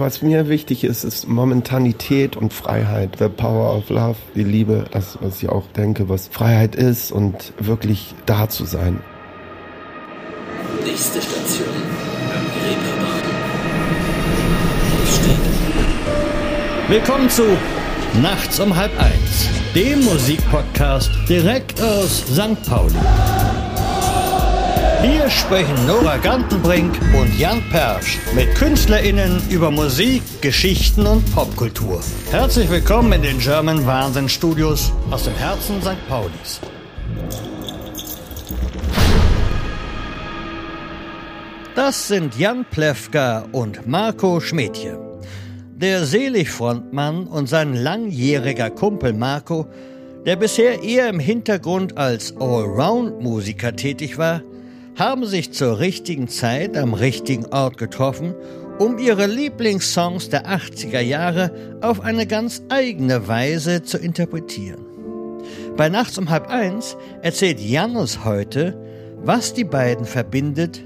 Was mir wichtig ist, ist Momentanität und Freiheit. The power of love, die Liebe, das, was ich auch denke, was Freiheit ist und wirklich da zu sein. Nächste Station, Reeperbahn. Willkommen zu Nachts um halb eins, dem Musikpodcast direkt aus St. Pauli. Hier sprechen Nora Gantenbrink und Jan Persch mit KünstlerInnen über Musik, Geschichten und Popkultur. Herzlich willkommen in den German Wahnsinn Studios aus dem Herzen St. Paulis. Das sind Jan Plewka und Marco Schmedje. Der Seligfrontmann und sein langjähriger Kumpel Marco, der bisher eher im Hintergrund als Allround-Musiker tätig war, haben sich zur richtigen Zeit am richtigen Ort getroffen, um ihre Lieblingssongs der 80er Jahre auf eine ganz eigene Weise zu interpretieren. Bei Nachts um halb eins erzählt Janus heute, was die beiden verbindet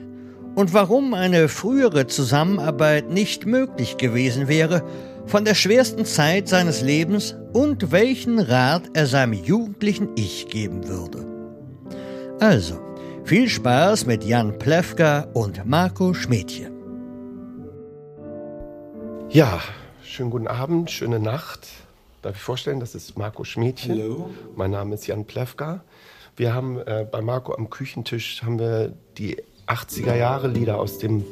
und warum eine frühere Zusammenarbeit nicht möglich gewesen wäre, von der schwersten Zeit seines Lebens und welchen Rat er seinem jugendlichen Ich geben würde. Also, viel Spaß mit Jan Plewka und Marco Schmedje. Ja, schönen guten Abend, schöne Nacht. Darf ich vorstellen, das ist Marco Schmedchen. Hallo. Mein Name ist Jan Plewka. Wir haben äh, bei Marco am Küchentisch haben wir die 80er Jahre Lieder aus dem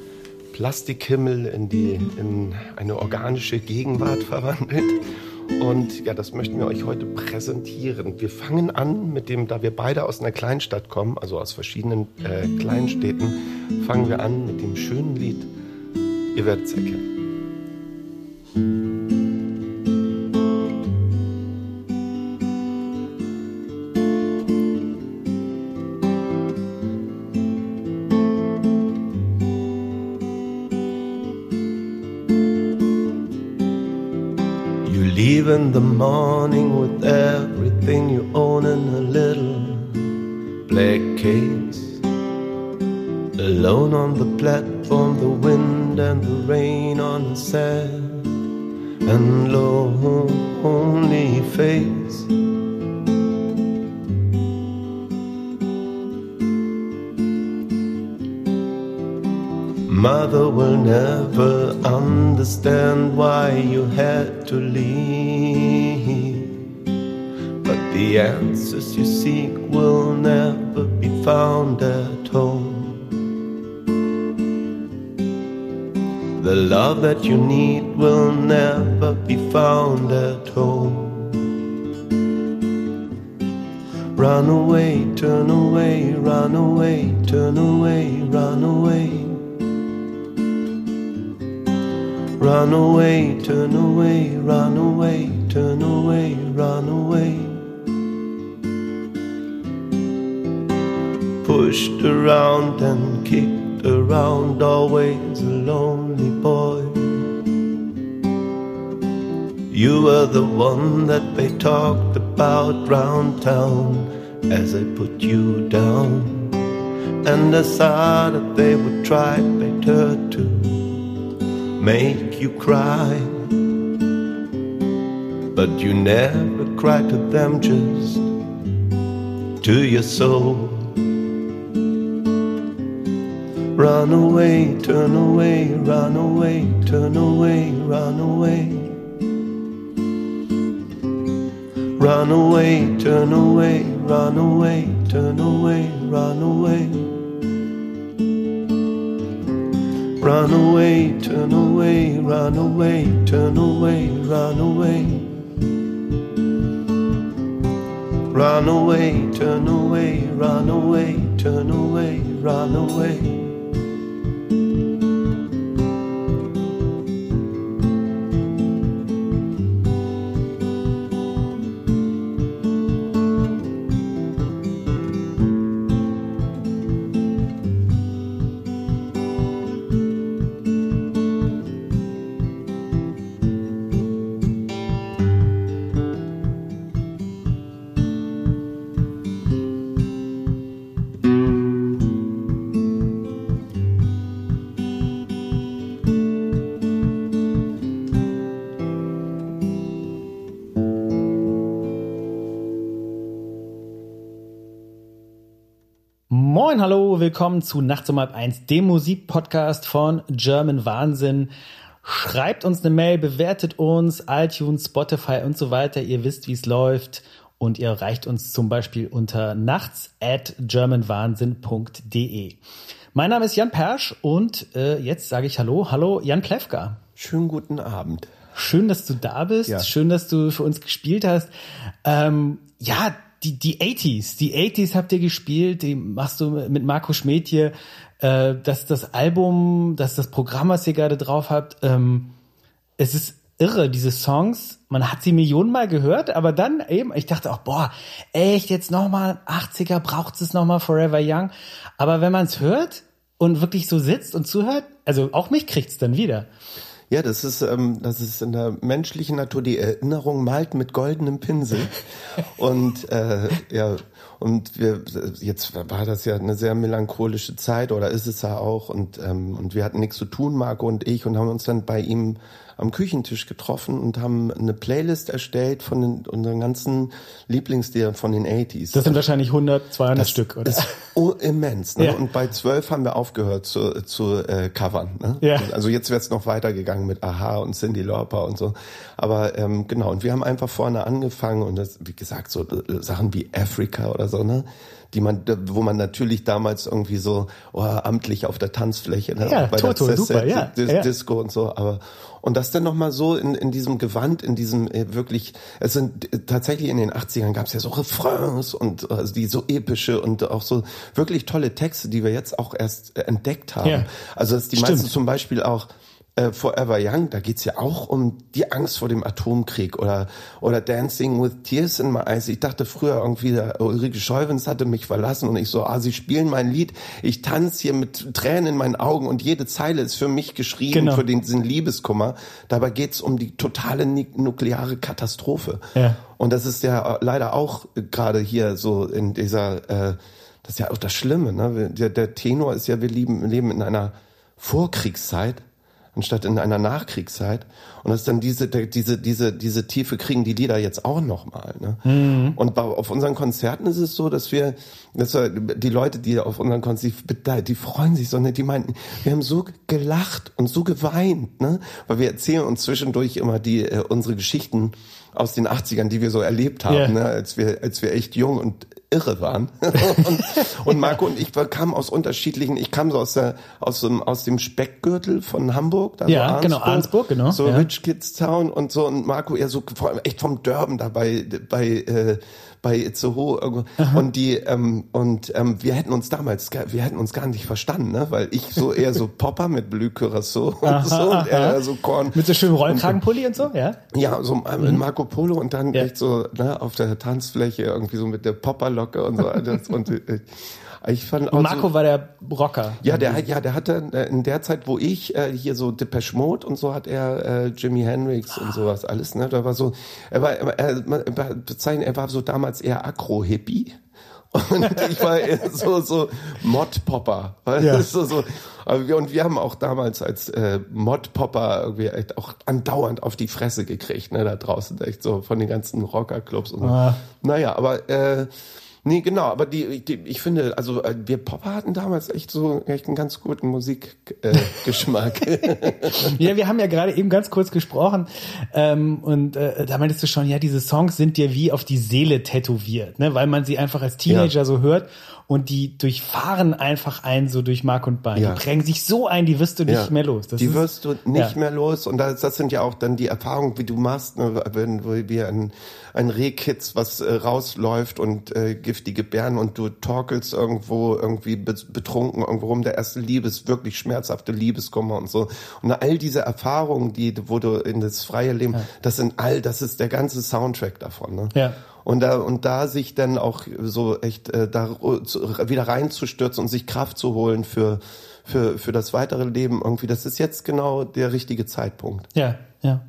Plastikhimmel in, die, in eine organische Gegenwart verwandelt. Und ja, das möchten wir euch heute präsentieren. Wir fangen an mit dem, da wir beide aus einer Kleinstadt kommen, also aus verschiedenen äh, Kleinstädten, fangen wir an mit dem schönen Lied. Ihr werdet es erkennen. The morning with everything you own in a little black case. Alone on the platform, the wind and the rain on a sad and lonely face. Mother will never understand why you had to leave. But the answers you seek will never be found at home. The love that you need will never one that they talked about round town as they put you down. And I saw that they would try better to make you cry. But you never cried to them, just to your soul. Run away, turn away, run away, turn away, run away. Run away, turn away, run away, turn away, run away. Run away, turn away, run away, turn away, run away. Run away, turn away, run away, turn away, run away. Willkommen zu Nachts um halb eins, dem Musikpodcast von German Wahnsinn. Schreibt uns eine Mail, bewertet uns, iTunes, Spotify und so weiter. Ihr wisst, wie es läuft. Und ihr erreicht uns zum Beispiel unter nachts at germanwahnsinn.de. Mein Name ist Jan Persch und äh, jetzt sage ich Hallo. Hallo, Jan Plewka. Schönen guten Abend. Schön, dass du da bist. Ja. Schön, dass du für uns gespielt hast. Ähm, ja, die, die 80s. Die 80s habt ihr gespielt. Die machst du mit Marco hier. Äh, das, das Album, das, das Programm, was ihr gerade drauf habt. Ähm, es ist irre, diese Songs. Man hat sie millionenmal gehört, aber dann eben, ich dachte auch, boah, echt jetzt nochmal 80er, braucht es nochmal Forever Young. Aber wenn man es hört und wirklich so sitzt und zuhört, also auch mich kriegt's dann wieder. Ja, das ist, ähm, das ist in der menschlichen Natur. Die Erinnerung malt mit goldenem Pinsel. und äh, ja, und wir jetzt war das ja eine sehr melancholische Zeit oder ist es ja auch. Und ähm, und wir hatten nichts zu tun, Marco und ich, und haben uns dann bei ihm am Küchentisch getroffen und haben eine Playlist erstellt von den, unseren ganzen Lieblingsliedern von den 80s. Das sind wahrscheinlich 100, 200 Das Stück, oder? ist oh, immens. Ne? Ja. Und bei zwölf haben wir aufgehört zu, zu äh, covern. Ne? Ja. Also jetzt wird's noch weitergegangen mit Aha und Cindy Lauper und so. Aber ähm, genau, und wir haben einfach vorne angefangen und das, wie gesagt, so äh, Sachen wie Africa oder so, ne? Die man, wo man natürlich damals irgendwie so oh, amtlich auf der Tanzfläche, ne? Ja, auch bei Toto, der super, ja, Dis ja. Disco und so, aber und das dann nochmal so in, in diesem Gewand, in diesem äh, wirklich, es sind äh, tatsächlich in den 80ern gab es ja so Refrains und äh, also die so epische und auch so wirklich tolle Texte, die wir jetzt auch erst äh, entdeckt haben. Ja. Also dass die Stimmt. meisten zum Beispiel auch äh, Forever Young, da geht's ja auch um die Angst vor dem Atomkrieg oder oder Dancing with Tears in My Eyes. Ich dachte früher irgendwie, der Ulrike Scheuwens hatte mich verlassen und ich so, ah, sie spielen mein Lied, ich tanze hier mit Tränen in meinen Augen und jede Zeile ist für mich geschrieben, Genau. für den, diesen Liebeskummer. Dabei geht's um die totale nukleare Katastrophe. Ja. Und das ist ja leider auch äh, gerade hier so in dieser, äh, das ist ja auch das Schlimme, ne? Der, der Tenor ist ja, wir leben, leben in einer Vorkriegszeit anstatt in einer Nachkriegszeit. Und das ist dann diese, diese, diese, diese Tiefe kriegen die Lieder jetzt auch nochmal. Ne? Und bei, auf unseren Konzerten ist es so, dass wir, dass wir die Leute, die auf unseren Konzerten, die, die freuen sich so, ne? die meinten, wir haben so gelacht und so geweint, ne? weil wir erzählen uns zwischendurch immer die, äh, unsere Geschichten aus den 80ern, die wir so erlebt haben, Ja. ne? als wir, als wir echt jung und irre waren. und, und Marco und ich kamen aus unterschiedlichen, ich kam so aus der, aus dem, aus dem Speckgürtel von Hamburg, da Ja, so genau, Arnsburg, genau, So ja. Rich Kids Town und so und Marco eher so vor allem echt vom Dörben dabei, bei, äh, bei Itzehoe irgendwo. und die ähm, und ähm, wir hätten uns damals gar- wir hätten uns gar nicht verstanden ne weil ich so eher so Popper mit Curacao und so und er so Korn Mit so schönem Rollkragenpulli und so, ja? ja, so äh, mit Marco Polo und dann Mhm. Ja. echt so ne, auf der Tanzfläche irgendwie so mit der Popperlocke und so. Und äh, ich fand Und Marco so, war der Rocker. ja, der hat ja, der hatte äh, in der Zeit, wo ich äh, hier so Depeche Mode und so hat er äh, Jimi Hendrix und sowas alles. Ne, da war so, er war, er, er, man bezeichnet, er war so damals eher Akro-Hippie. Und ich war eher so, so Mod-Popper. Ja. So, so. Und wir haben auch damals als äh, Mod-Popper irgendwie echt auch andauernd auf die Fresse gekriegt, ne, da draußen, echt so von den ganzen Rockerclubs und so. Ah. Naja, aber äh, nee, genau, aber die, die ich finde, also äh, wir Popper hatten damals echt so echt einen ganz guten Musikgeschmack. Äh. Ja, wir haben ja gerade eben ganz kurz gesprochen ähm, und äh, da meintest du schon, ja, diese Songs sind dir wie auf die Seele tätowiert, ne? weil man sie einfach als Teenager Ja. so hört und die durchfahren einfach ein so durch Mark und Bein. Ja. Die prägen sich so ein, die wirst du nicht Ja. mehr los. Das die ist- wirst du nicht ja. mehr los. Und das, das sind ja auch dann die Erfahrungen, wie du machst, ne, wenn wir ein, ein Rehkitz, was äh, rausläuft und äh, giftige Bären und du torkelst irgendwo irgendwie be betrunken irgendwo rum. Der erste Liebes, wirklich schmerzhafte Liebeskummer und so. Und all diese Erfahrungen, die, wo du in das freie Leben, das sind all, das ist der ganze Soundtrack davon. Ne? Ja. Und da, und da sich dann auch so echt äh, da zu, wieder reinzustürzen und sich Kraft zu holen für, für, für das weitere Leben irgendwie, das ist jetzt genau der richtige Zeitpunkt. Ja, ja.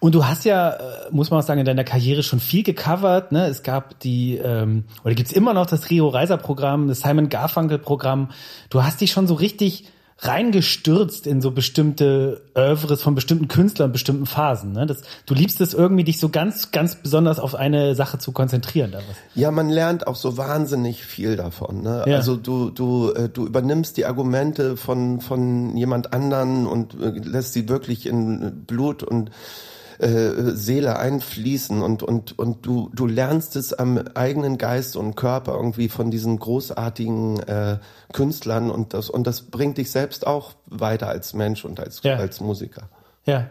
Und du hast ja, äh, muss man auch sagen, in deiner Karriere schon viel gecovert. Ne? Es gab die, ähm, oder gibt's immer noch das Rio Reiser Programm, das Simon Garfunkel Programm. Du hast dich schon so richtig reingestürzt in so bestimmte Oeuvres von bestimmten Künstlern, bestimmten Phasen. Ne? Das, du liebst es irgendwie, dich so ganz, ganz besonders auf eine Sache zu konzentrieren. Da was. Ja, man lernt auch so wahnsinnig viel davon. Ne? Ja. Also du, du, äh, du übernimmst die Argumente von, von jemand anderen und äh, lässt sie wirklich in Blut und äh, Seele einfließen und und und du du lernst es am eigenen Geist und Körper irgendwie von diesen großartigen äh, Künstlern und das und das bringt dich selbst auch weiter als Mensch und als Ja. als Musiker. Ja.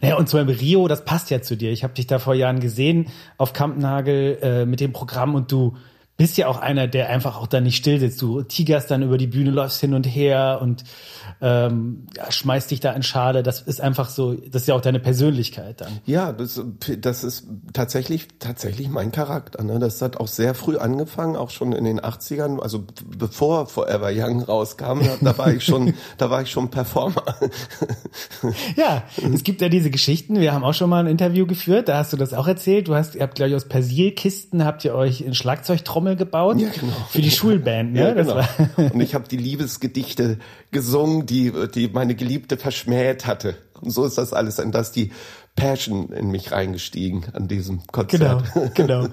Naja, und zum Beispiel Rio, das passt ja zu dir. Ich habe dich da vor Jahren gesehen auf Kampnagel äh, mit dem Programm und du bist ja auch einer, der einfach auch da nicht still sitzt. Du tigerst dann über die Bühne, läufst hin und her und ähm, schmeißt dich da in Schale. Das ist einfach so, das ist ja auch deine Persönlichkeit dann. Ja, das, das ist tatsächlich, tatsächlich mein Charakter. Ne? Das hat auch sehr früh angefangen, auch schon in den 80ern, also bevor Forever Young rauskam, da war ich schon, da war ich schon Performer. Ja, es gibt ja diese Geschichten. Wir haben auch schon mal ein Interview geführt. Da hast du das auch erzählt. Du hast, ihr habt glaube ich aus Persilkisten habt ihr euch in Schlagzeugtrommel gebaut Ja, genau. für die Schulband. Ne? Ja, Das genau. Und ich habe die Liebesgedichte gesungen, die, die meine Geliebte verschmäht hatte. Und so ist das alles. Und da ist die Passion in mich reingestiegen an diesem Genau, Konzert. genau.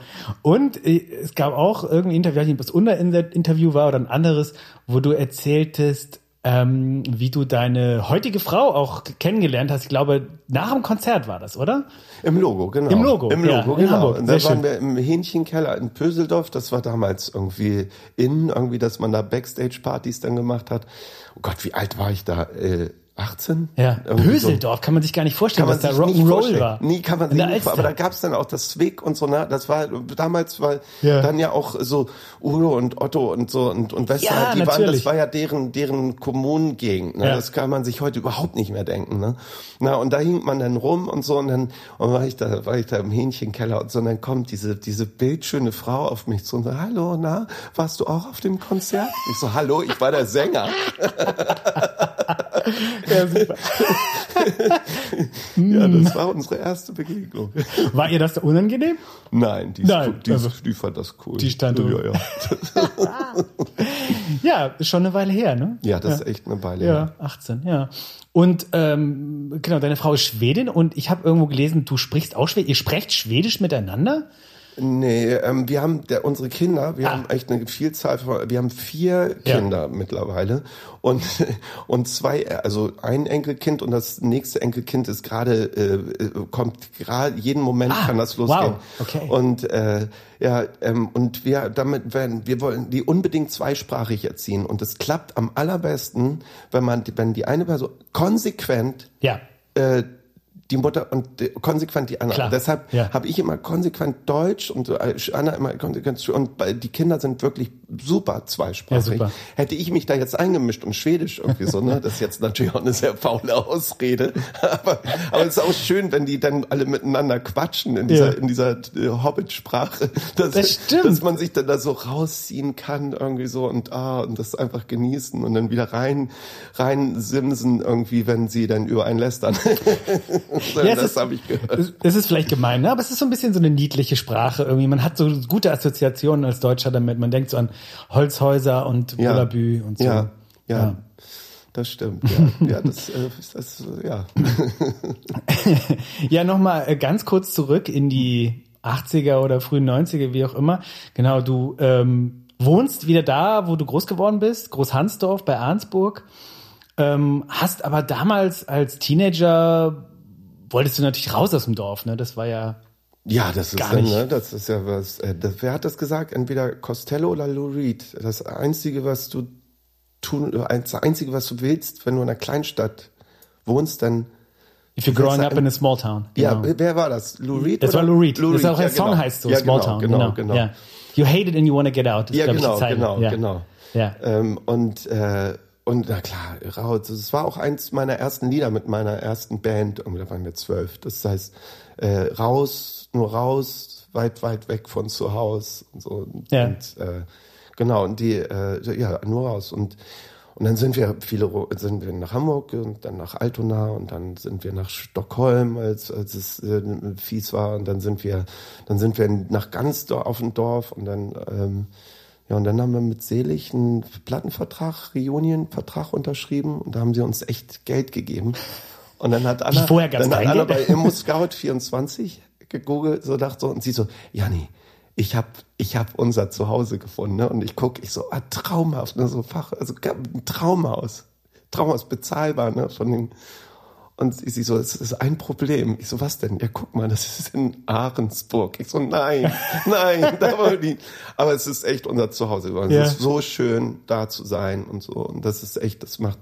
Und äh, es gab auch irgendwie Interview, ich weiß nicht, ob es unter Interview war oder ein anderes, wo du erzähltest, ähm, wie du deine heutige Frau auch kennengelernt hast. Ich glaube, nach dem Konzert war das, oder? Im Logo, genau. Im Logo, Im ja, Logo, in genau. Hamburg. Und da waren wir im Hähnchenkeller in Pöseldorf. Das war damals irgendwie in, irgendwie, dass man da Backstage-Partys dann gemacht hat. Oh Gott, wie alt war ich da? Äh, 18? Ja. Irgendwie so. Kann man sich gar nicht vorstellen, was da Rock'n'Roll war. Nie kann man nicht Aber da gab's dann auch das Zwick und so, ne? Das war, damals war Ja. dann ja auch so Udo und Otto und so und, und Wester, Ja, die waren, natürlich. das war ja deren, deren Kommunengegend, ne? Ja. Das kann man sich heute überhaupt nicht mehr denken, ne? Na, und da hing man dann rum und so und dann, und war ich da, war ich da im Hähnchenkeller und so und dann kommt diese, diese bildschöne Frau auf mich zu und sagt, hallo, na, warst du auch auf dem Konzert? Ich so, hallo, ich war der Sänger. Ja, super. Ja, das war unsere erste Begegnung. War ihr das da unangenehm? Nein, die, Nein, die, also- die fand das cool. Die stand ja, ja. Ja, ist schon eine Weile her, ne? ja, das ist echt eine Weile. Ja, 18, ja. Und ähm, genau, deine Frau ist Schwedin und ich habe irgendwo gelesen, du sprichst auch Schwedisch. Ihr sprecht Schwedisch miteinander? Nee, ähm, wir haben der, unsere Kinder, wir Ah. haben echt eine Vielzahl von, wir haben vier Ja. Kinder mittlerweile und und zwei, also ein Enkelkind und das nächste Enkelkind ist gerade äh, äh, kommt gerade jeden Moment Ah, kann das losgehen. wow, okay. Und äh, ja, ähm, und wir damit werden, wir wollen die unbedingt zweisprachig erziehen und es klappt am allerbesten, wenn man, wenn die eine Person konsequent Ja. äh, die Mutter und die, konsequent die Anna. Klar, deshalb ja. habe ich immer konsequent Deutsch und äh, Anna immer konsequent und die Kinder sind wirklich super zweisprachig. Ja, super. Hätte ich mich da jetzt eingemischt und Schwedisch irgendwie so, ne, das ist jetzt natürlich auch eine sehr faule Ausrede, aber aber es ist auch schön, wenn die dann alle miteinander quatschen in dieser Ja. in dieser äh, Hobbit-Sprache, dass, Das dass man sich dann da so rausziehen kann irgendwie so und ah und das einfach genießen und dann wieder rein rein simsen irgendwie, wenn sie dann über einen lästern. Ja, das habe ich gehört. Es- ist vielleicht gemein, ne? aber es ist so ein bisschen so eine niedliche Sprache irgendwie. Man hat so gute Assoziationen als Deutscher damit. Man denkt so an Holzhäuser und Ja. Bullabü und so. Ja, ja, das stimmt. Ja, ja das, äh, das, äh, ja. Ja, nochmal äh, ganz kurz zurück in die 80er oder frühen 90er, wie auch immer. Genau, du ähm, wohnst wieder da, wo du groß geworden bist, Großhansdorf bei Arnsburg. Ähm, hast aber damals als Teenager wolltest du natürlich raus aus dem Dorf, ne? Das war ja Ja, das ist dann, ne, das ist ja was. Äh, das, wer hat das gesagt? Entweder Costello oder Lou Reed. Das einzige, was du tun, das einzige, was du willst, wenn du in einer Kleinstadt wohnst, dann If you're growing up in a small town. ja. Genau. Wer war das? Lou Reed? Das oder? war Lou Reed. das ist auch ja, ein Song genau. heißt so, ja, Small genau, Town. Genau, genau. Ja. You hate it and you want to get out. Das ist, Ja, ich, die genau, Zeile. genau, ja. genau. Ja. Ähm, und äh, und na klar, raus. Es war auch eins meiner ersten Lieder mit meiner ersten Band. Irgendwie, da waren wir zwölf. Das heißt, äh, raus, nur raus, weit, weit weg von zu Hause und so. Und, Ja. und äh, genau, und die, äh, ja, nur raus. Und und dann sind wir viele sind wir nach Hamburg und dann nach Altona und dann sind wir nach Stockholm, als als es äh, fies war und dann sind wir dann sind wir nach ganz Dor- auf dem Dorf und dann ähm, Ja, und dann haben wir mit Selig einen Plattenvertrag, Reunion-Vertrag unterschrieben und da haben sie uns echt Geld gegeben. Und dann hat Anna, vorher dann hat Anna Geld? bei Immo Scout 24 gegoogelt, so dachte so, und sie so, Janni, ich hab, ich hab unser Zuhause gefunden, ne? Und ich guck, ich so, ah, traumhaft, ne? So Fach, also ein Traumhaus. Traumhaus bezahlbar, ne? Von den, und sie, so, es ist ein Problem. Ich so, was denn? Ja, guck mal, das ist in Ahrensburg. Ich so, nein, nein, da wollen die. Aber es ist echt unser Zuhause geworden. Ja. Es ist so schön, da zu sein und so. Und das ist echt, das macht,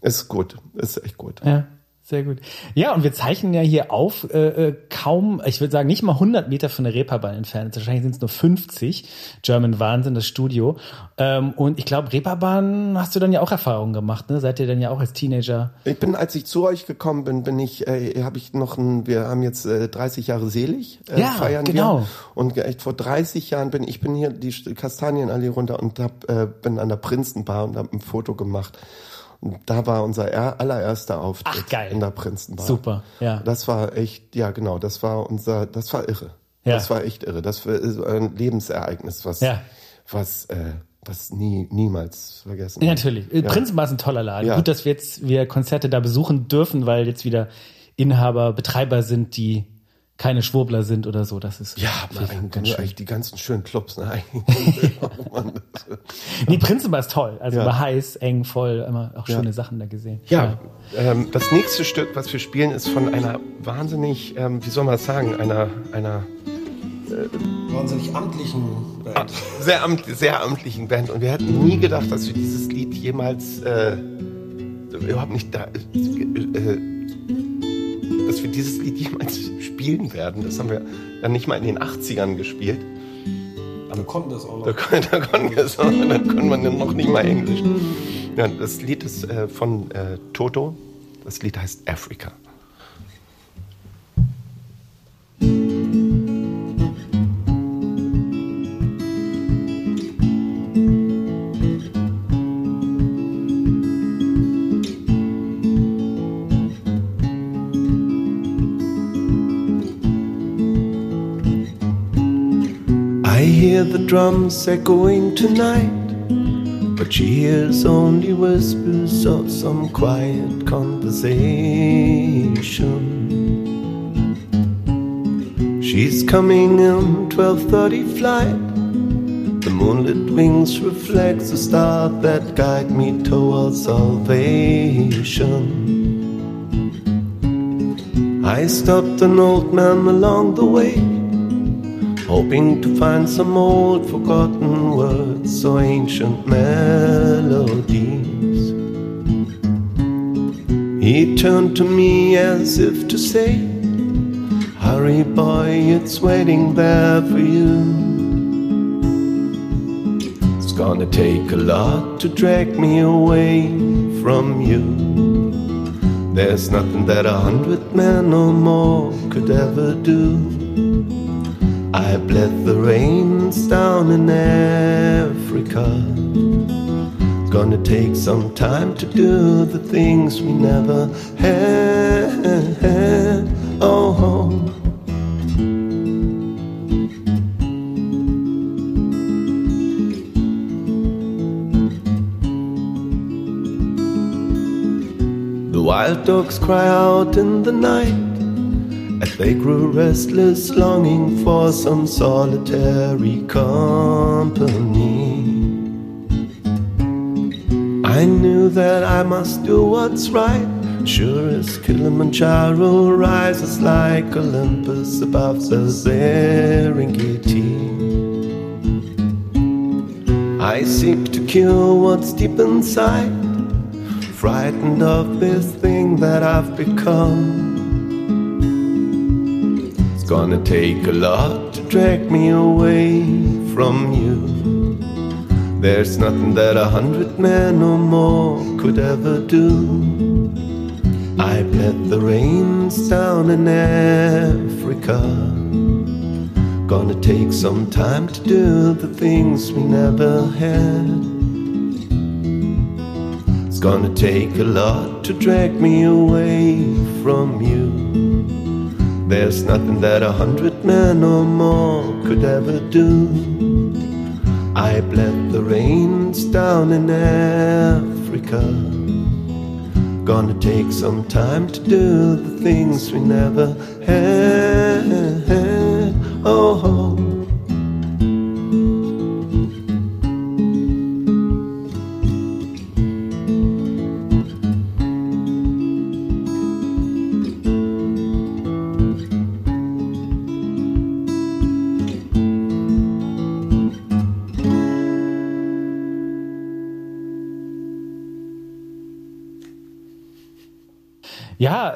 es ist gut. Es ist echt gut. Ja, sehr gut. Ja, und wir zeichnen ja hier auf, äh, äh, kaum, ich würde sagen, nicht mal 100 Meter von der Reeperbahn entfernt. Wahrscheinlich sind es nur 50. German Wahnsinn, das Studio. Ähm, und ich glaube, Reeperbahn hast du dann ja auch Erfahrungen gemacht, ne? Seid ihr dann ja auch als Teenager? Ich bin, als ich zu euch gekommen bin, bin ich, äh, habe ich noch ein, wir haben jetzt äh, 30 Jahre selig, äh, Ja, feiern genau. wir. Und echt vor 30 Jahren bin ich bin hier die St- Kastanienallee runter und hab, äh, bin an der Prinzenbar und habe ein Foto gemacht. Da war unser er, allererster Auftritt Ach, geil. in der Prinzenbar. Super, ja. Das war echt, ja genau, das war unser, das war irre. Ja. Das war echt irre. Das war ist ein Lebensereignis, was, Ja. was, äh, was nie, niemals vergessen. Ja, wird. natürlich. Ja. Prinzenbar ist ein toller Laden. Ja. Gut, dass wir jetzt wir Konzerte da besuchen dürfen, weil jetzt wieder Inhaber, Betreiber sind, die keine Schwurbler sind oder so. Das ist Ja, natürlich nein, ganz schön. eigentlich die ganzen schönen Clubs, ne? Eigentlich. oh Nee, Prinzenbar ist toll. Also Ja. war heiß, eng, voll, immer auch Ja. schöne Sachen da gesehen. ja, ähm, das nächste Stück, was wir spielen, ist von einer wahnsinnig, ähm, wie soll man das sagen, einer, einer Wahnsinnig amtlichen Band. sehr, amt, sehr amtlichen Band. Und wir hätten nie gedacht, dass wir dieses Lied jemals äh, überhaupt nicht da, äh, äh, dass wir dieses Lied jemals spielen werden. Das haben wir dann nicht mal in den 80ern gespielt. Wir konnten das auch Da, noch. kon- da konnten wir es auch, da konnte man dann noch nicht mal Englisch. Ja, das Lied ist äh, von äh, Toto. Das Lied heißt Africa. The drums echoing tonight, but she hears only whispers of some quiet conversation. She's coming in 12:30 flight. The moonlit wings reflect the stars that guide me towards salvation. I stopped an old man along the way hoping to find some old forgotten words or ancient melodies. He turned to me as if to say, Hurry, boy, it's waiting there for you. It's gonna take a lot to drag me away from you. There's nothing that a hundred men or more could ever do. I bled the rains down in Africa. It's gonna take some time to do the things we never had. Oh, oh. the wild dogs cry out in the night they grew restless, longing for some solitary company. I knew that I must do what's right. Sure as Kilimanjaro rises like Olympus above the Serengeti. I seek to cure what's deep inside, frightened of this thing that I've become. It's gonna take a lot to drag me away from you. There's nothing that a hundred men or more could ever do. I bled the rains down in Africa. Gonna take some time to do the things we never had. It's gonna take a lot to drag me away from you. There's nothing that a hundred men or more could ever do. I bled the rains down in Africa. Gonna take some time to do the things we never had. Oh, oh.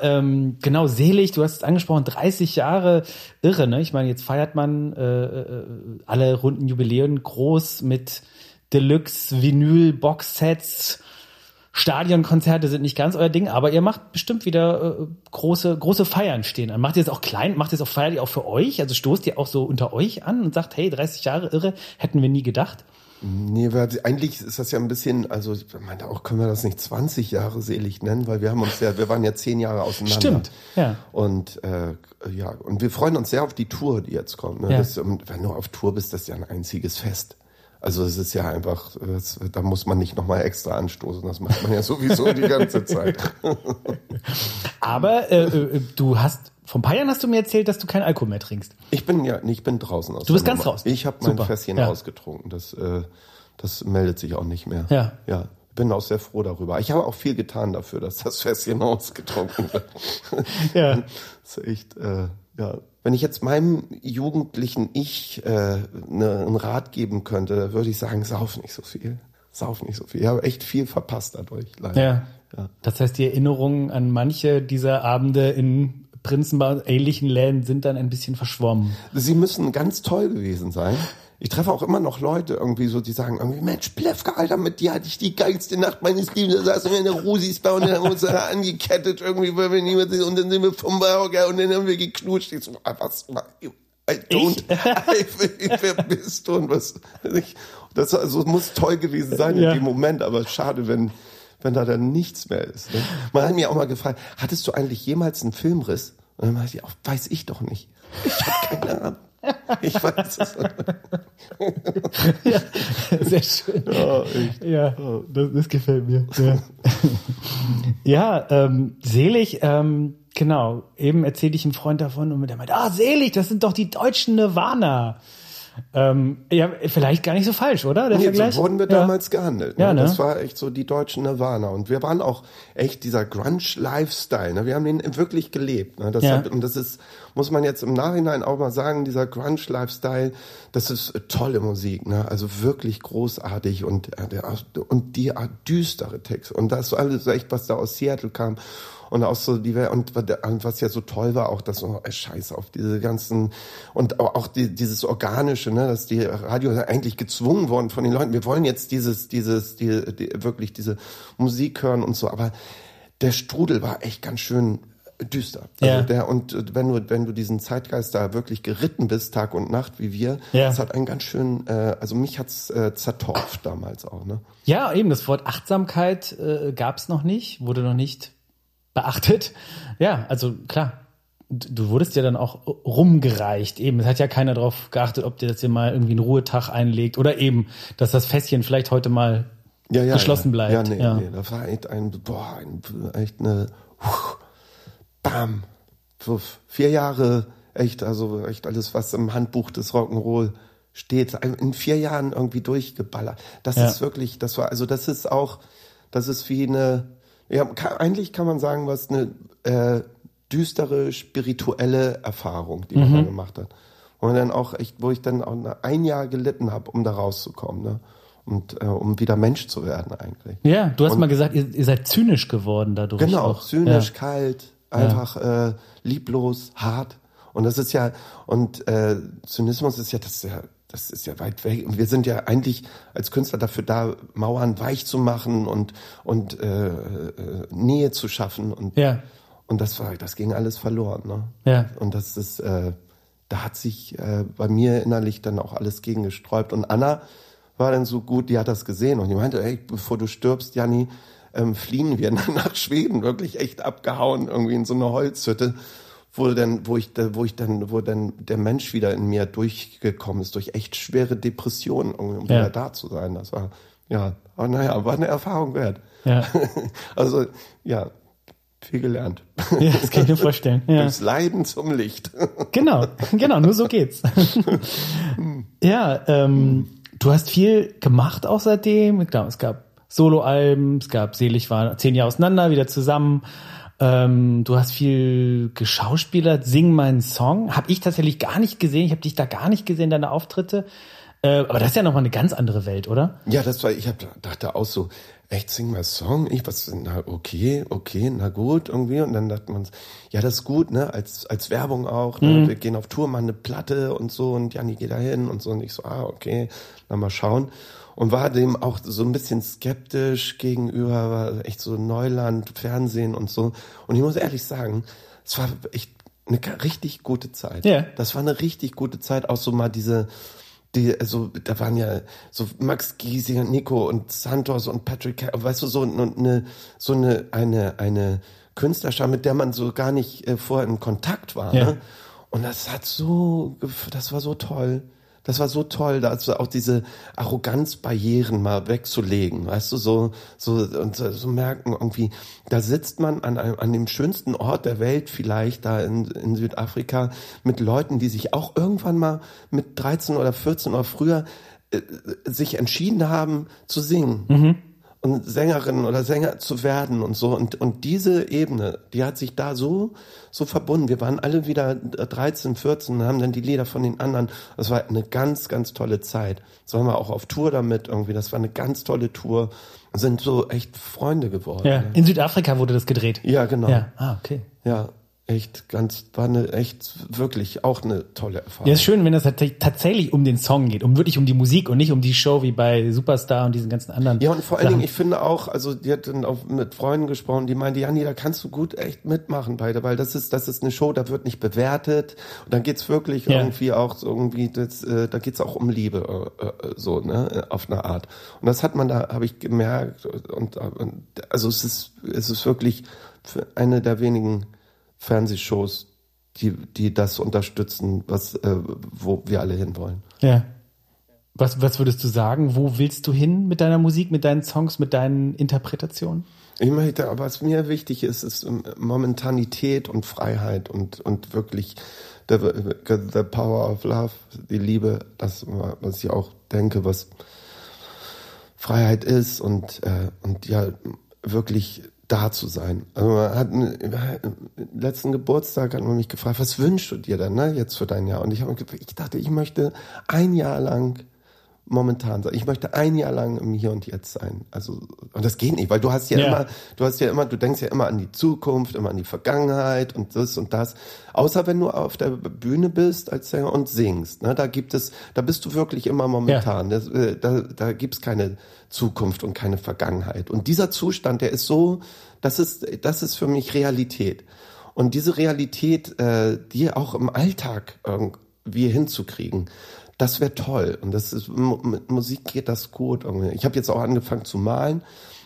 Ähm, genau, selig, du hast es angesprochen, 30 Jahre irre, ne? Ich meine, jetzt feiert man äh, äh, alle runden Jubiläen groß mit Deluxe, Vinyl, Boxsets, Stadionkonzerte sind nicht ganz euer Ding, aber ihr macht bestimmt wieder äh, große, große Feiern stehen an. Macht ihr es auch klein, macht ihr es auch feiert ihr auch für euch? Also stoßt ihr auch so unter euch an und sagt, hey, 30 Jahre irre, hätten wir nie gedacht? Nee, weil eigentlich ist das ja ein bisschen, also ich meine, auch können wir das nicht 20 Jahre selig nennen, weil wir haben uns ja, wir waren ja zehn Jahre auseinander. Stimmt, ja. Und äh, ja, und wir freuen uns sehr auf die Tour, die jetzt kommt. Ne? Ja. Das, wenn du auf Tour bist, das ist ja ein einziges Fest. Also es ist ja einfach, das, da muss man nicht nochmal extra anstoßen, das macht man ja sowieso die ganze Zeit. Aber äh, äh, du hast, vor ein paar Jahren hast du mir erzählt, dass du keinen Alkohol mehr trinkst. Ich bin ja, ich bin draußen aus. Du bist ganz Nummer. raus. Ich habe mein. Fässchen Ja. ausgetrunken. Das, äh, das meldet sich auch nicht mehr. Ja. Ja. Bin auch sehr froh darüber. Ich habe auch viel getan dafür, dass das Fässchen ausgetrunken wird. Ja. Das ist echt, äh, ja. Wenn ich jetzt meinem jugendlichen Ich äh, ne, einen Rat geben könnte, würde ich sagen, sauf nicht so viel. Sauf nicht so viel. Ich habe echt viel verpasst dadurch, leider. Ja. Ja. Das heißt, die Erinnerungen an manche dieser Abende in Prinzenbau ähnlichen Läden sind dann ein bisschen verschwommen. Sie müssen ganz toll gewesen sein. Ich treffe auch immer noch Leute irgendwie so, die sagen irgendwie, Mensch, Plefka, Alter, mit dir hatte ich die geilste Nacht meines Lebens. Da saßen wir in der Rosis-Bar und dann haben wir uns da angekettet irgendwie, weil wir niemand sind. Und dann sind wir vom Burger und dann haben wir geknutscht. Ich so, ah, was, I don't, I, wer bist du und was, ich, das also, muss toll gewesen sein Ja. in dem Moment, aber schade, wenn, wenn da dann nichts mehr ist. Ne? Man hat mir auch mal gefragt, hattest du eigentlich jemals einen Filmriss? Und dann meinte ich auch, weiß ich doch nicht. Ich habe keine Ahnung. Ich weiß es nicht. Sehr schön. Ja. Ja, das, das gefällt mir. Ja, ja ähm, selig, ähm, genau. Eben erzählte ich einem Freund davon und der meinte, ah, selig, das sind doch die deutschen Nirvana. Ähm, ja, vielleicht gar nicht so falsch, oder? Der Nee, Vergleich? so wurden wir ja. damals gehandelt. Ne? Ja, ne? Das war echt so die deutschen Nirvana. Und wir waren auch echt dieser Grunge-Lifestyle. Ne? Wir haben den wirklich gelebt. Ne? Das Ja. hat, und das ist, muss man jetzt im Nachhinein auch mal sagen, dieser Grunge-Lifestyle, das ist äh, tolle Musik. Ne? Also wirklich großartig und, äh, und die düstere Texte. Und das war alles echt, was da aus Seattle kam. Und auch so die und und was ja so toll war auch das so äh, Scheiß auf diese ganzen und auch, die, dieses organische ne dass die Radio eigentlich gezwungen worden von den Leuten wir wollen jetzt dieses dieses die, die, wirklich diese Musik hören und so aber der Strudel war echt ganz schön düster also Ja. der und wenn du wenn du diesen Zeitgeist da wirklich geritten bist Tag und Nacht wie wir Ja. das hat einen ganz schön äh, also mich hat's äh, zertorft damals auch ne Ja, eben, das Wort Achtsamkeit äh, gab es noch nicht, wurde noch nicht beachtet. Ja, also klar, du wurdest ja dann auch rumgereicht. Eben, es hat ja keiner darauf geachtet, ob dir das hier mal irgendwie einen Ruhetag einlegt oder eben, dass das Fässchen vielleicht heute mal ja, ja, geschlossen ja. bleibt. Ja, nee, Ja. nee, das war echt ein, boah, ein, echt eine, huh, bam, puff, vier Jahre, echt, also echt alles, was im Handbuch des Rock'n'Roll steht, in vier Jahren irgendwie durchgeballert. Das ist wirklich, das war, also das ist auch, das ist wie eine, ja, kann, eigentlich kann man sagen, was eine äh, düstere spirituelle Erfahrung, die Mhm. man da gemacht hat. Und dann auch echt, wo ich dann auch ein Jahr gelitten habe, um da rauszukommen, ne? Und äh, um wieder Mensch zu werden eigentlich. Ja, du hast Und- mal gesagt, ihr, ihr seid zynisch geworden dadurch. Genau, auch. zynisch, Ja. kalt, einfach äh, lieblos, hart. Und das ist ja, und äh, Zynismus ist ja, das ist ja, das ist ja weit weg. Und wir sind ja eigentlich als Künstler dafür da, Mauern weich zu machen und, und äh, äh, Nähe zu schaffen. Und, Ja. und das war, das ging alles verloren. Ne? Ja. Und das ist, äh, da hat sich äh, bei mir innerlich dann auch alles gegen gesträubt. Und Anna war dann so gut, die hat das gesehen und die meinte, ey, bevor du stirbst, Janni, ähm, fliehen wir nach Schweden, wirklich echt abgehauen, irgendwie in so eine Holzhütte, wo dann, wo ich, da- wo ich dann, wo dann der Mensch wieder in mir durchgekommen ist, durch echt schwere Depressionen, um Ja. wieder da zu sein. Das war, ja, aber naja, war eine Erfahrung wert. Ja. Also, ja, viel gelernt. Ja, das kann ich mir vorstellen. Ja. Durchs Leiden zum Licht. Genau, genau, nur so geht's. ja, ähm, du hast viel gemacht auch seitdem. Klar, es gab Soloalben, es gab Selig war zehn Jahre auseinander, wieder zusammen. Ähm, du hast viel geschauspielert, Sing meinen Song. Hab ich tatsächlich gar nicht gesehen. Ich habe dich da gar nicht gesehen, deine Auftritte. Äh, aber das ist ja nochmal eine ganz andere Welt, oder? Ja, das war, ich hab, dachte auch so, echt, sing mal Song? Ich, was, na, okay, okay, na gut, irgendwie. Und dann dachte man, ja, das ist gut, ne, als, als Werbung auch, ne? Wir gehen auf Tour, machen eine Platte und so und Janni geht da hin und so. Und ich so, ah, okay, dann mal schauen. Und war dem auch so ein bisschen skeptisch gegenüber, war echt so Neuland, Fernsehen und so. Und ich muss ehrlich sagen, es war echt eine richtig gute Zeit. Ja. Das war eine richtig gute Zeit, auch so mal diese, die, also da waren ja so Max Giesinger, Nico und Santos und Patrick, weißt du, so eine, so eine, eine, eine Künstlerschar, mit der man so gar nicht äh, vorher in Kontakt war. Ja. Ne? Und das hat so, das war so toll. Das war so toll, da also auch diese Arroganzbarrieren mal wegzulegen, weißt du, so, so, und so, merken irgendwie, da sitzt man an einem, an dem schönsten Ort der Welt vielleicht, da in, in Südafrika, mit Leuten, die sich auch irgendwann mal mit 13 oder 14 oder früher äh, sich entschieden haben zu singen. Und Sängerin oder Sänger zu werden und so. Und, und diese Ebene, die hat sich da so, so verbunden. Wir waren alle wieder 13, 14 und haben dann die Lieder von den anderen. Das war eine ganz, ganz tolle Zeit. So waren wir auch auf Tour damit irgendwie. Das war eine ganz tolle Tour. Sind so echt Freunde geworden. Ja. In Südafrika wurde das gedreht. Ja, genau. Ja. Ah, okay. Ja, echt ganz, war eine echt wirklich auch eine tolle Erfahrung. Ja, ist schön, wenn es tats- tatsächlich um den Song geht, um wirklich um die Musik und nicht um die Show wie bei Superstar und diesen ganzen anderen. Ja, und vor allen. Dingen, ich finde auch, also die hat dann auch mit Freunden gesprochen, die meinte, Janni, da kannst du gut echt mitmachen beide, weil das ist, das ist eine Show, da wird nicht bewertet und dann geht's wirklich Ja. irgendwie auch so irgendwie, das, äh, da geht's auch um Liebe, äh, äh, so, ne, auf eine Art. Und das hat man da, habe ich gemerkt und, und also es ist, es ist wirklich für eine der wenigen Fernsehshows, die, die das unterstützen, was, äh, wo wir alle hinwollen. Ja. Was, was würdest du sagen? Wo willst du hin mit deiner Musik, mit deinen Songs, mit deinen Interpretationen? Ich möchte, aber was mir wichtig ist, ist ähm, Momentanität und Freiheit und, und wirklich the, the power of love, die Liebe, das, was ich auch denke, was Freiheit ist und, äh, und ja, wirklich da zu sein. Also man hat einen, letzten Geburtstag hat man mich gefragt, was wünschst du dir denn, ne, jetzt für dein Jahr? Und ich habe ich dachte, ich möchte ein Jahr lang momentan sein. Ich möchte ein Jahr lang im Hier und Jetzt sein. Also, und das geht nicht, weil du hast ja, Ja. immer, du hast ja immer, du denkst ja immer an die Zukunft, immer an die Vergangenheit und das und das. Außer wenn du auf der Bühne bist als Sänger und singst, ne, da gibt es, da bist du wirklich immer momentan. Das, äh, da, da gibt's keine Zukunft und keine Vergangenheit. Und dieser Zustand, der ist so, das ist, das ist für mich Realität. Und diese Realität, äh, die auch im Alltag irgendwie hinzukriegen, das wäre toll. Und das ist, mit Musik geht das gut. Ich habe jetzt auch angefangen zu malen.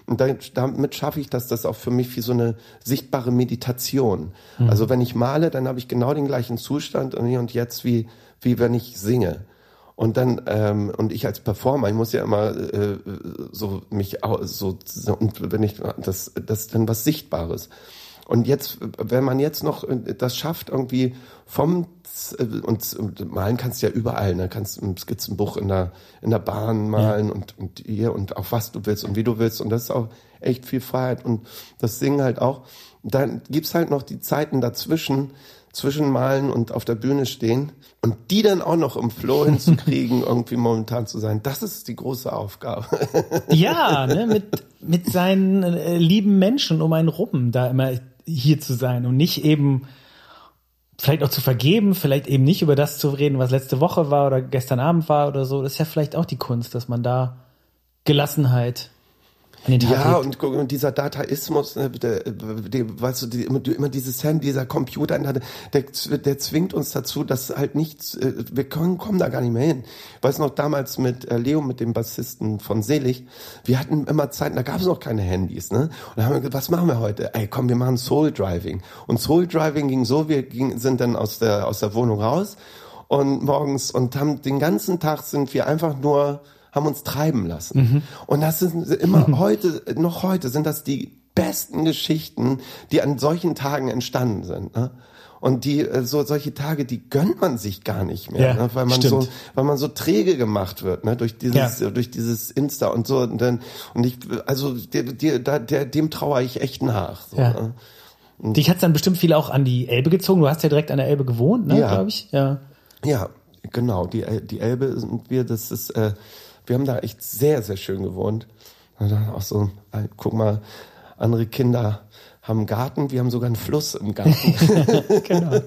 Und da- damit schaffe ich das, das ist auch für mich wie so eine sichtbare Meditation. Also wenn ich male, dann habe ich genau den gleichen Zustand und hier und jetzt wie, wie wenn ich singe. Und dann, ähm, und ich als Performer, ich muss ja immer äh, so mich so, so und wenn ich das, das ist dann was Sichtbares. Und jetzt, wenn man jetzt noch äh, das schafft, irgendwie vom äh, und, und malen kannst du ja überall, ne? Kannst ein Skizzenbuch in der in der Bahn malen und und hier und auf was du willst und wie du willst und das ist auch echt viel Freiheit und das Singen halt auch. Dann gibt's halt noch die Zeiten dazwischen, zwischen Malen und auf der Bühne stehen und die dann auch noch im Flow hinzukriegen, irgendwie momentan zu sein. Das ist die große Aufgabe. Ja, ne, mit, mit seinen äh, lieben Menschen um einen rum, da immer hier zu sein und nicht eben vielleicht auch zu vergeben, vielleicht eben nicht über das zu reden, was letzte Woche war oder gestern Abend war oder so. Das ist ja vielleicht auch die Kunst, dass man da Gelassenheit. An den Tag Ja, und, und dieser Dataismus, ne, der, der, weißt du, die, immer, immer dieses Handy, dieser Computer, der, der, der zwingt uns dazu, dass halt nichts, äh, wir können, kommen da gar nicht mehr hin. Ich weiß noch damals mit äh, Leo, mit dem Bassisten von Selig, wir hatten immer Zeiten, da gab es noch keine Handys, ne? Und da haben wir gesagt, was machen wir heute? Ey, komm, wir machen Soul Driving. Und Soul Driving ging so, wir ging, sind dann aus der, aus der Wohnung raus und morgens und haben den ganzen Tag sind wir einfach nur haben uns treiben lassen. Und das sind immer heute, noch heute sind das die besten Geschichten, die an solchen Tagen entstanden sind. Ne? Und die äh, so solche Tage, die gönnt man sich gar nicht mehr, Ja, ne? weil man stimmt. so, weil man so träge gemacht wird, ne? durch dieses, Ja. durch dieses Insta und so. Und dann und ich, also der, der, der, dem trauere ich echt nach. So, Ja. ne? Dich hat's dann bestimmt viel auch an die Elbe gezogen. Du hast ja direkt an der Elbe gewohnt, ne, Ja. glaube ich. Ja. Ja, genau. Die, die Elbe sind wir, das ist, äh, wir haben da echt sehr, sehr schön gewohnt. Und dann auch so, äh, guck mal, andere Kinder haben einen Garten, wir haben sogar einen Fluss im Garten. genau.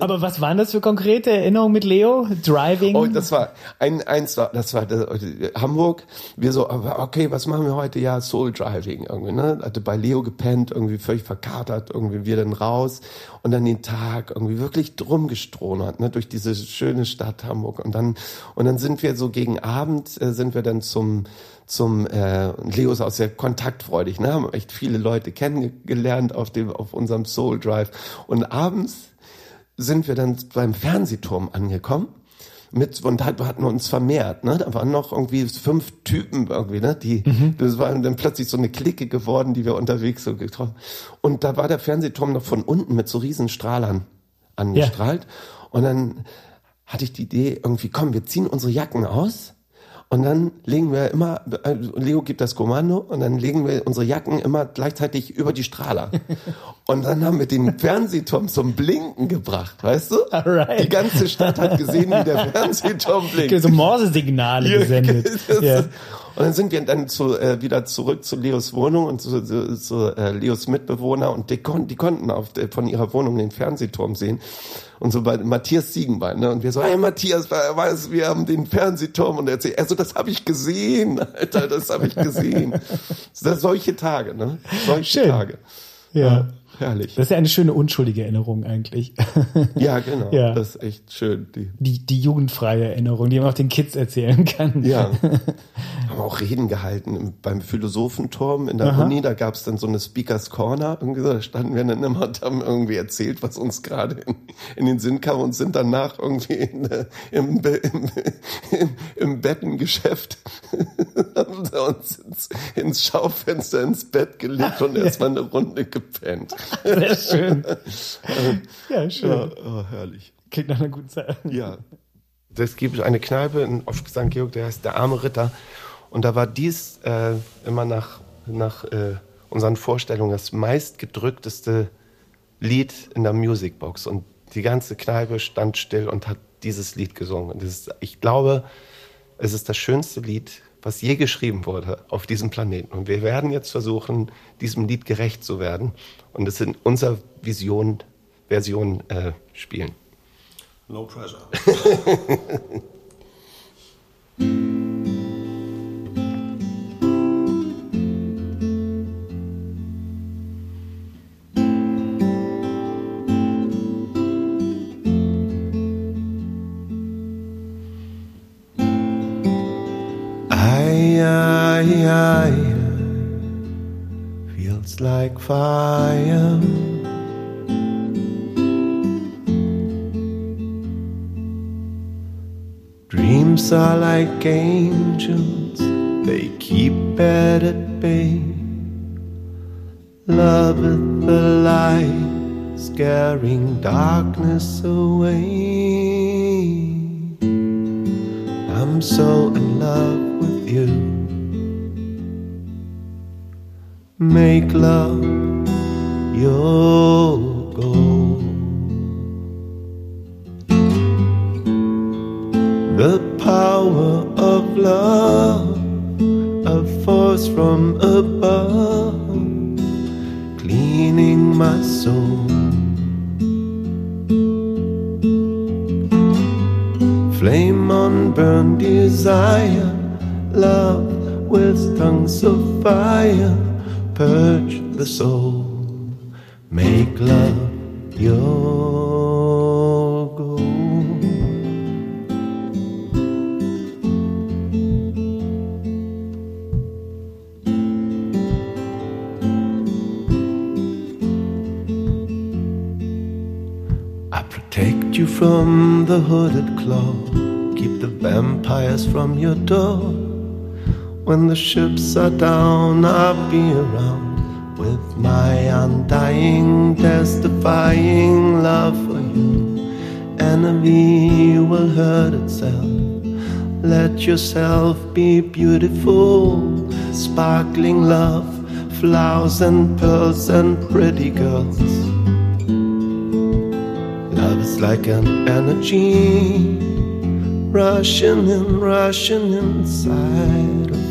Aber was waren das für konkrete Erinnerungen mit Leo? Driving? Oh, das war ein eins war das war das, Hamburg. Wir so okay, was machen wir heute? Ja, Soul Driving irgendwie, ne? Hatte bei Leo gepennt, irgendwie völlig verkatert, irgendwie wir dann raus und dann den Tag irgendwie wirklich drum gestronert, ne, durch diese schöne Stadt Hamburg und dann und dann sind wir so gegen Abend äh, sind wir dann zum zum äh, Leo ist auch sehr kontaktfreudig, ne? Haben echt viele Leute kennengelernt auf dem auf unserem Soul Drive und abends sind wir dann beim Fernsehturm angekommen. Mit, und da hatten wir uns vermehrt, ne? Da waren noch irgendwie fünf Typen irgendwie, ne? Die, das war dann plötzlich so eine Clique geworden, die wir unterwegs so getroffen. Und da war der Fernsehturm noch von unten mit so riesen Strahlern angestrahlt. Und dann hatte ich die Idee, irgendwie, komm, wir ziehen unsere Jacken aus. Und dann legen wir immer, äh, Leo gibt das Kommando und dann legen wir unsere Jacken immer gleichzeitig über die Strahler. Und dann haben wir den Fernsehturm zum Blinken gebracht, weißt du? Alright. Die ganze Stadt hat gesehen, wie der Fernsehturm blinkt. so Morsesignale gesendet. ja. Und dann sind wir dann zu, äh, wieder zurück zu Leos Wohnung und zu, zu, zu äh, Leos Mitbewohner und die, kon die konnten auf, der- von ihrer Wohnung den Fernsehturm sehen. Und so bei Matthias Ziegenbein, ne? Und wir so, hey Matthias, weiß, wir haben den Fernsehturm und er erzählt, also das habe ich gesehen, Alter, das habe ich gesehen. Das, solche Tage, ne? Solche Schön. Tage. Ja. Herrlich. Das ist ja eine schöne, unschuldige Erinnerung eigentlich. ja, genau. Ja. Das ist echt schön. Die, Die, die jugendfreie Erinnerung, die man auch den Kids erzählen kann. Ja. Haben auch Reden gehalten im- beim Philosophenturm in der Uni. Da gab's dann so eine Speakers Corner. Irgendwie da standen wir dann immer und haben irgendwie erzählt, was uns gerade in, in den Sinn kam und sind danach irgendwie in, der- im, im, im, im Bettengeschäft haben uns ins, ins Schaufenster ins Bett gelegt und erstmal eine Runde gepennt. Sehr schön. Ja, schön. Ja, oh, herrlich. Klingt nach einer guten Zeit. Ja. Es gibt eine Kneipe in, auf St. Georg, der heißt Der arme Ritter. Und da war dies äh, immer nach, nach äh, unseren Vorstellungen das meistgedrückteste Lied in der Musicbox. Und die ganze Kneipe stand still und hat dieses Lied gesungen. Und das ist, ich glaube, es ist das schönste Lied, was je geschrieben wurde auf diesem Planeten. Und wir werden jetzt versuchen, diesem Lied gerecht zu werden und es in unserer Vision, Version äh, spielen. No pressure. like fire. Dreams are like angels, they keep bed at bay. Loveth the light, scaring darkness away. I'm so in love with you. Make love your goal. The power of love, a force from above, cleaning my soul. Flame on burn desire, love with tongues of fire. Purge the soul, make love your goal. I protect you from the hooded claw, keep the vampires from your door. When the ships are down, I'll be around with my undying, testifying love for you. Enemy will hurt itself. Let yourself be beautiful, sparkling love, flowers and pearls and pretty girls. Love is like an energy rushing in, rushing inside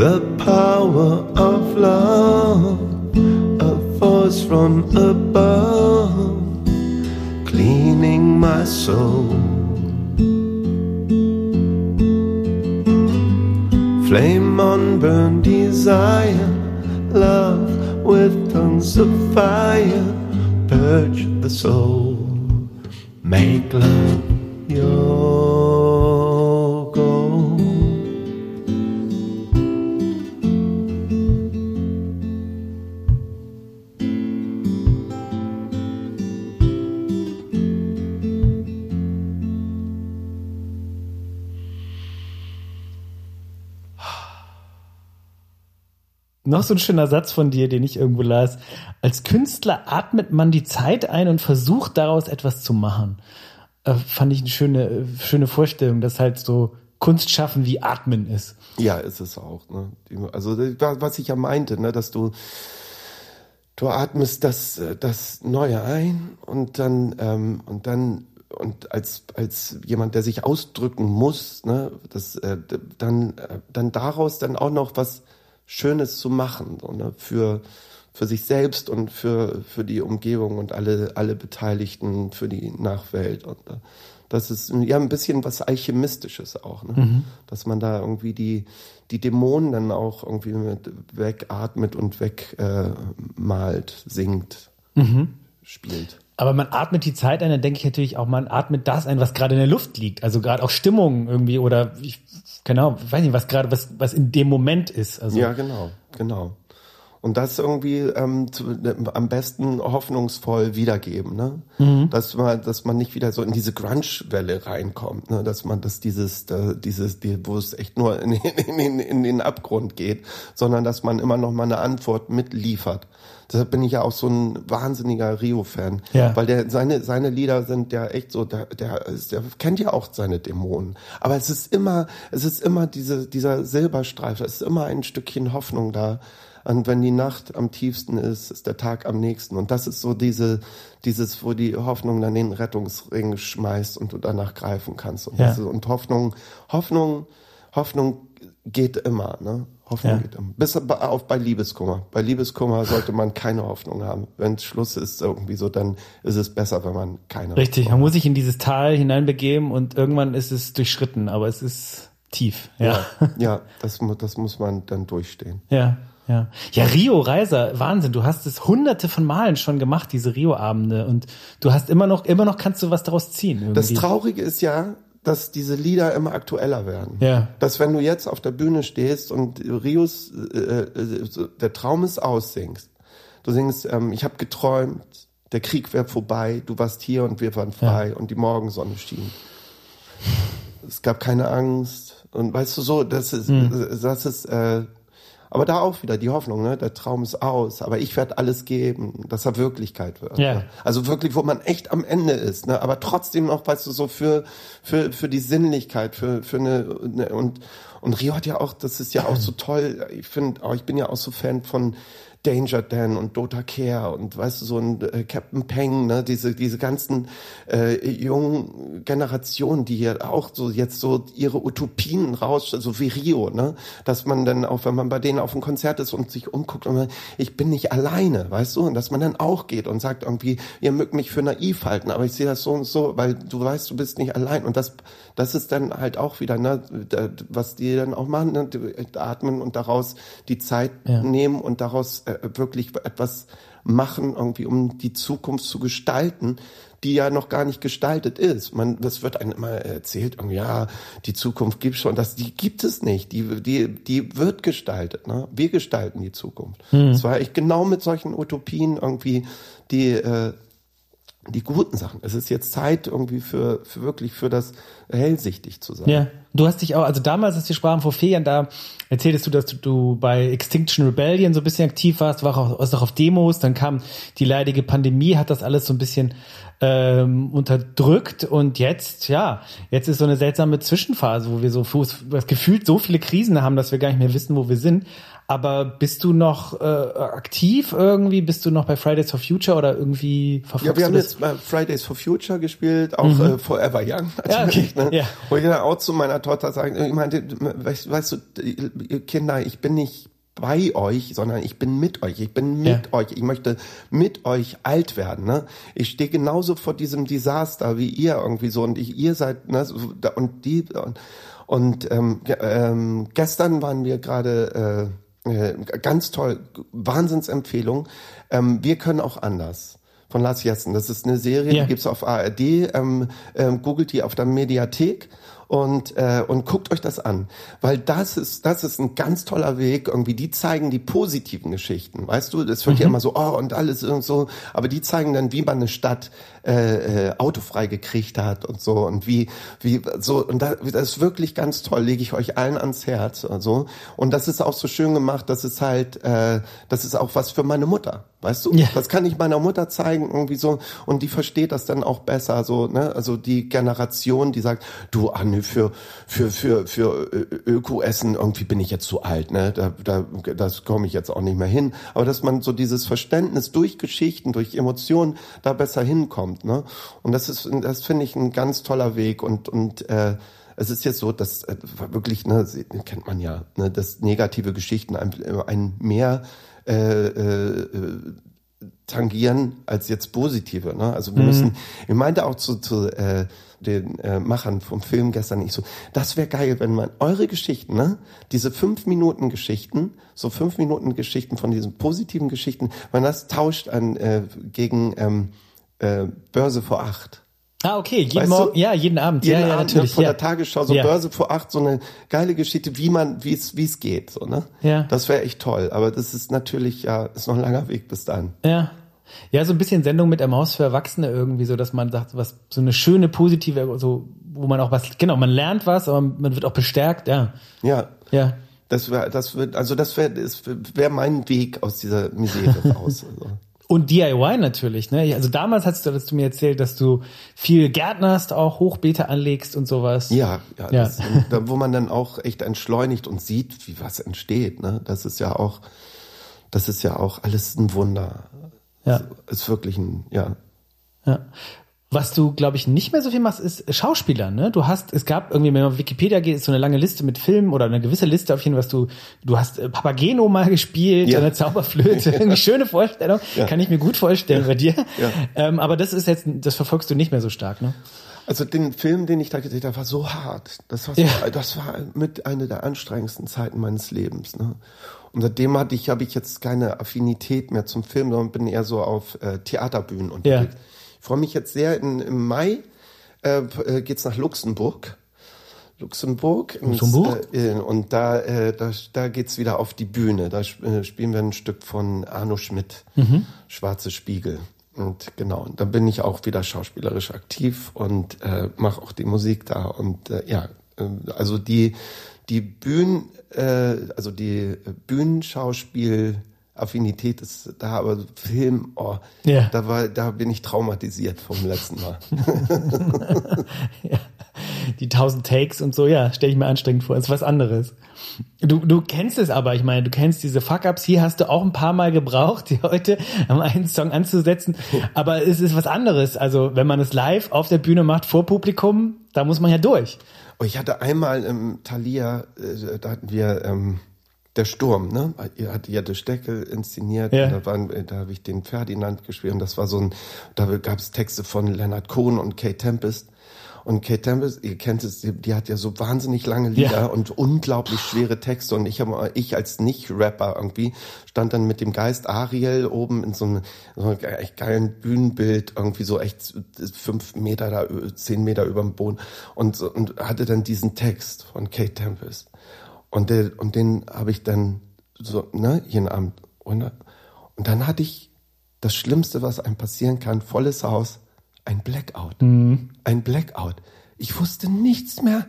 The power of love, a force from above, cleaning my soul. Flame on burn desire, love with tongues of fire, purge the soul, make love your Noch so ein schöner Satz von dir, den ich irgendwo las. Als Künstler atmet man die Zeit ein und versucht daraus etwas zu machen. Äh, fand ich eine schöne, schöne Vorstellung, dass halt so Kunst schaffen wie Atmen ist. Ja, ist es auch. Ne? Also was ich ja meinte, ne, dass du du atmest das äh, das Neue ein und dann ähm, und dann und als als jemand, der sich ausdrücken muss, ne, das äh, dann äh, dann daraus dann auch noch was Schönes zu machen, so, ne, für für sich selbst und für für die Umgebung und alle alle Beteiligten, für die Nachwelt und äh, das ist ja ein bisschen was Alchemistisches auch, ne? dass man da irgendwie die, die Dämonen dann auch irgendwie mit wegatmet und wegmalt, äh, singt, spielt. Aber man atmet die Zeit ein, dann denke ich natürlich auch, man atmet das ein, was gerade in der Luft liegt. Also gerade auch Stimmung irgendwie oder ich, genau, weiß nicht, was gerade, was, was in dem Moment ist. Also Ja, genau, genau. Und das irgendwie ähm, zu, am besten hoffnungsvoll wiedergeben, ne? Dass man, dass man nicht wieder so in diese Grunge-Welle reinkommt, ne? Dass man, dass dieses, da, dieses, die, wo es echt nur in, in, in, in den Abgrund geht, sondern dass man immer noch mal eine Antwort mitliefert. Deshalb bin ich ja auch so ein wahnsinniger Rio-Fan, Ja. weil der seine seine Lieder sind ja echt so, der der, ist, der kennt ja auch seine Dämonen, aber es ist immer es ist immer diese dieser Silberstreifen, es ist immer ein Stückchen Hoffnung da. Und wenn die Nacht am tiefsten ist, ist der Tag am nächsten. Und das ist so diese, dieses, wo die Hoffnung dann den Rettungsring schmeißt und du danach greifen kannst. Und, Ja. das ist, und Hoffnung, Hoffnung, Hoffnung geht immer, ne? Hoffnung Ja. geht immer. Bis auf bei Liebeskummer. Bei Liebeskummer sollte man keine Hoffnung haben. Wenn Schluss ist irgendwie so, dann ist es besser, wenn man keine richtig, man Hoffnung muss sich in dieses Tal hineinbegeben und irgendwann ist es durchschritten, aber es ist tief. Ja. hat. Ja, das, das muss man dann durchstehen. Ja, ja. Ja, Rio Reiser, Wahnsinn. Du hast es hunderte von Malen schon gemacht, diese Rio-Abende. Und du hast immer noch, immer noch kannst du was daraus ziehen. Irgendwie. Das Traurige ist ja, dass diese Lieder immer aktueller werden. Ja. Dass wenn du jetzt auf der Bühne stehst und Rios, äh, äh, der Traum ist aus singst. Du singst, ähm, ich habe geträumt, der Krieg wäre vorbei, du warst hier und wir waren frei und die Morgensonne schien. Es gab keine Angst und weißt du so, das ist, Hm. das ist, äh, aber da auch wieder die Hoffnung, ne? Der Traum ist aus, aber ich werde alles geben, dass er Wirklichkeit wird. Ja. Ne? Also wirklich, wo man echt am Ende ist, ne? Aber trotzdem noch, weißt du, so für für für die Sinnlichkeit, für für eine, eine und Und Rio hat ja auch, das ist ja auch so toll. Ich finde, ich bin ja auch so Fan von Danger Dan und Dota Care und weißt du, so ein äh, Captain Peng, ne, diese, diese ganzen äh, jungen Generationen, die ja auch so jetzt so ihre Utopien raus, also wie Rio, ne, dass man dann auch, wenn man bei denen auf ein Konzert ist und sich umguckt und man, ich bin nicht alleine, weißt du, und dass man dann auch geht und sagt irgendwie, ihr mögt mich für naiv halten, aber ich sehe das so und so, weil du weißt, du bist nicht allein. Und das, das ist dann halt auch wieder, ne, was die dann auch machen, ne, atmen und daraus die Zeit Ja. nehmen und daraus äh, wirklich etwas machen, irgendwie, um die Zukunft zu gestalten, die ja noch gar nicht gestaltet ist. Man, das wird einem immer erzählt, irgendwie, ja, die Zukunft gibt schon, das, die gibt es nicht. Die, die, die wird gestaltet, ne? Wir gestalten die Zukunft. Das war ich genau mit solchen Utopien irgendwie, die, äh, die guten Sachen. Es ist jetzt Zeit irgendwie für, für wirklich für das hellsichtig zu sein. Ja, du hast dich auch, also damals, als wir sprachen vor vier Jahren, da erzähltest du, dass du, du bei Extinction Rebellion so ein bisschen aktiv warst, warst auch, warst auch auf Demos, dann kam die leidige Pandemie, hat das alles so ein bisschen ähm, unterdrückt und jetzt, ja, jetzt ist so eine seltsame Zwischenphase, wo wir so gefühlt so viele Krisen haben, dass wir gar nicht mehr wissen, wo wir sind. Aber bist du noch äh, aktiv irgendwie? Bist du noch bei Fridays for Future oder irgendwie verfolgst Ja, wir haben jetzt mal Fridays for Future gespielt, auch äh, Forever Young natürlich. okay. ne? Ja. Wo ich dann auch zu meiner Tochter sage, ich meinte, weißt, weißt du, Kinder, ich bin nicht bei euch, sondern ich bin mit euch. Ich bin mit Ja. euch. Ich möchte mit euch alt werden. Ne? Ich stehe genauso vor diesem Desaster wie ihr irgendwie so und ich, ihr seid ne, so, und die und, und ähm, ähm, gestern waren wir gerade äh, äh, ganz toll, Wahnsinnsempfehlung. Ähm, wir können auch anders. Von Lars Jessen. Das ist eine Serie, Ja. die gibt's auf ARD. Ähm, ähm, googelt die auf der Mediathek und äh, und guckt euch das an, weil das ist das ist ein ganz toller Weg. Irgendwie die zeigen die positiven Geschichten, weißt du? Das wird ja immer so oh und alles und so, aber die zeigen dann, wie man eine Stadt äh, äh, autofrei gekriegt hat und so und wie wie so und da, das ist wirklich ganz toll. Lege ich euch allen ans Herz und so. Und das ist auch so schön gemacht. Das ist halt äh, das ist auch was für meine Mutter, weißt du? Ja. Das kann ich meiner Mutter zeigen irgendwie so und die versteht das dann auch besser so ne also die Generation die sagt du Anne für für für für Ö- Öko-Essen irgendwie bin ich jetzt zu alt ne da da das komme ich jetzt auch nicht mehr hin aber dass man so dieses Verständnis durch Geschichten durch Emotionen da besser hinkommt ne und das ist das finde ich ein ganz toller Weg und und äh, es ist jetzt so, dass äh, wirklich, ne, kennt man ja, ne, dass negative Geschichten ein, ein mehr äh, äh, tangieren als jetzt positive. Ne? Also wir müssen, ich meinte auch zu, zu äh, den äh, Machern vom Film gestern nicht so, das wäre geil, wenn man eure Geschichten, ne, diese fünf Minuten Geschichten, so fünf Minuten Geschichten von diesen positiven Geschichten, man das tauscht an äh, gegen ähm, äh, Börse vor acht. Ah, okay, jeden Weißt du? Morgen, ja, jeden Abend, Jeden ja, ja, Abend natürlich. von ja. der Tagesschau, so Ja. Börse vor acht, so eine geile Geschichte, wie man, wie es, wie es geht, so, ne? Ja. Das wäre echt toll. Aber das ist natürlich, ja, ist noch ein langer Weg bis dann. Ja. Ja, so ein bisschen Sendung mit der Maus für Erwachsene irgendwie, so dass man sagt, was, so eine schöne, positive, so, wo man auch was, genau, man lernt was, aber man wird auch bestärkt, ja. Ja. Ja. Das wäre, das wird, also das wäre, das wäre mein Weg aus dieser Misere raus. Also. Und DIY natürlich, ne? Also damals hast du, hast du mir erzählt, dass du viel Gärtnerst, auch Hochbeete anlegst und sowas. Ja, ja, Ja. Das, da, wo man dann auch echt entschleunigt und sieht, wie was entsteht, ne? Das ist ja auch, das ist ja auch alles ein Wunder. Ja. Ist wirklich ein, ja. Ja. Was du, glaube ich, nicht mehr so viel machst, ist Schauspieler, ne? Du hast, es gab irgendwie, wenn man auf Wikipedia geht, ist so eine lange Liste mit Filmen oder eine gewisse Liste auf jeden Fall, was du, du hast äh, Papageno mal gespielt, Ja. eine Zauberflöte, irgendwie schöne Vorstellung, Ja. kann ich mir gut vorstellen bei dir. Ja. Ähm, aber das ist jetzt, das verfolgst du nicht mehr so stark, ne? Also den Film, den ich da gedreht habe, war so hart. Das war, so, Ja. das war mit einer der anstrengendsten Zeiten meines Lebens. Ne? Und seitdem hatte ich, habe ich jetzt keine Affinität mehr zum Film, sondern bin eher so auf äh, Theaterbühnen unterwegs. Ich freue mich jetzt sehr. In, Im Mai äh, äh, geht's nach Luxemburg. Luxemburg. Luxemburg? Und, äh, und da, äh, da, da geht's wieder auf die Bühne. Da äh, spielen wir ein Stück von Arno Schmidt, Schwarze Spiegel. Und genau, und da bin ich auch wieder schauspielerisch aktiv und äh, mache auch die Musik da. Und äh, ja, äh, also die, die Bühnen, äh, also die Bühnenschauspiel Affinität ist da, aber Film, oh, Ja. da war, da bin ich traumatisiert vom letzten Mal. die tausend Takes und so, ja, stelle ich mir anstrengend vor. Ist was anderes. Du, du kennst es aber, ich meine, du kennst diese Fuck-Ups. Hier hast du auch ein paar Mal gebraucht, die heute am einen Song anzusetzen. Aber es ist was anderes. Also, wenn man es live auf der Bühne macht, vor Publikum, da muss man ja durch. Oh, ich hatte einmal im Thalia, äh, da hatten wir ähm, der Sturm, ne? Ihr hatte ja Steckel inszeniert, Ja. da, waren, da habe ich den Ferdinand gespielt und das war so ein, da gab es Texte von Leonard Cohen und Kate Tempest. Und Kate Tempest, ihr kennt es, die, hat ja so wahnsinnig lange Lieder Ja. und unglaublich schwere Texte. Und ich habe, ich als Nicht-Rapper irgendwie stand dann mit dem Geist Ariel oben in so einem, so einem echt geilen Bühnenbild, irgendwie so echt fünf Meter da, zehn Meter über dem Boden und, so- und hatte dann diesen Text von Kate Tempest. Und, der, und den habe ich dann so, ne, jeden Abend. Und, und dann hatte ich das Schlimmste, was einem passieren kann, volles Haus, ein Blackout. Ein Blackout. Ich wusste nichts mehr.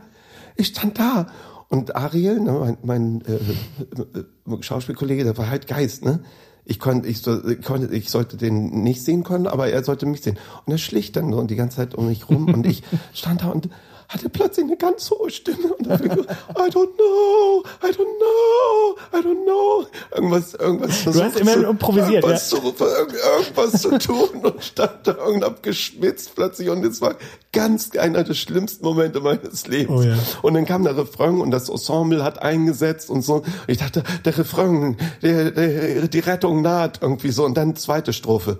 Ich stand da. Und Ariel, ne, mein, mein äh, äh, Schauspielkollege, der war halt Geist, ne? Ich konnte, ich, so, ich konnte, ich sollte den nicht sehen können, aber er sollte mich sehen. Und er schlich dann so und die ganze Zeit um mich rum und ich stand da und hatte plötzlich eine ganz hohe Stimme und habe gesagt, I don't know, I don't know, I don't know. Irgendwas, irgendwas versucht hast immer zu- improvisiert, irgendwas zu, irg- irgendwas zu tun und stand da und hab geschwitzt plötzlich und es war ganz einer der schlimmsten Momente meines Lebens. Oh ja. Und dann kam der Refrain und das Ensemble hat eingesetzt und so. Ich dachte, der Refrain, der, der, die Rettung naht irgendwie so und dann zweite Strophe.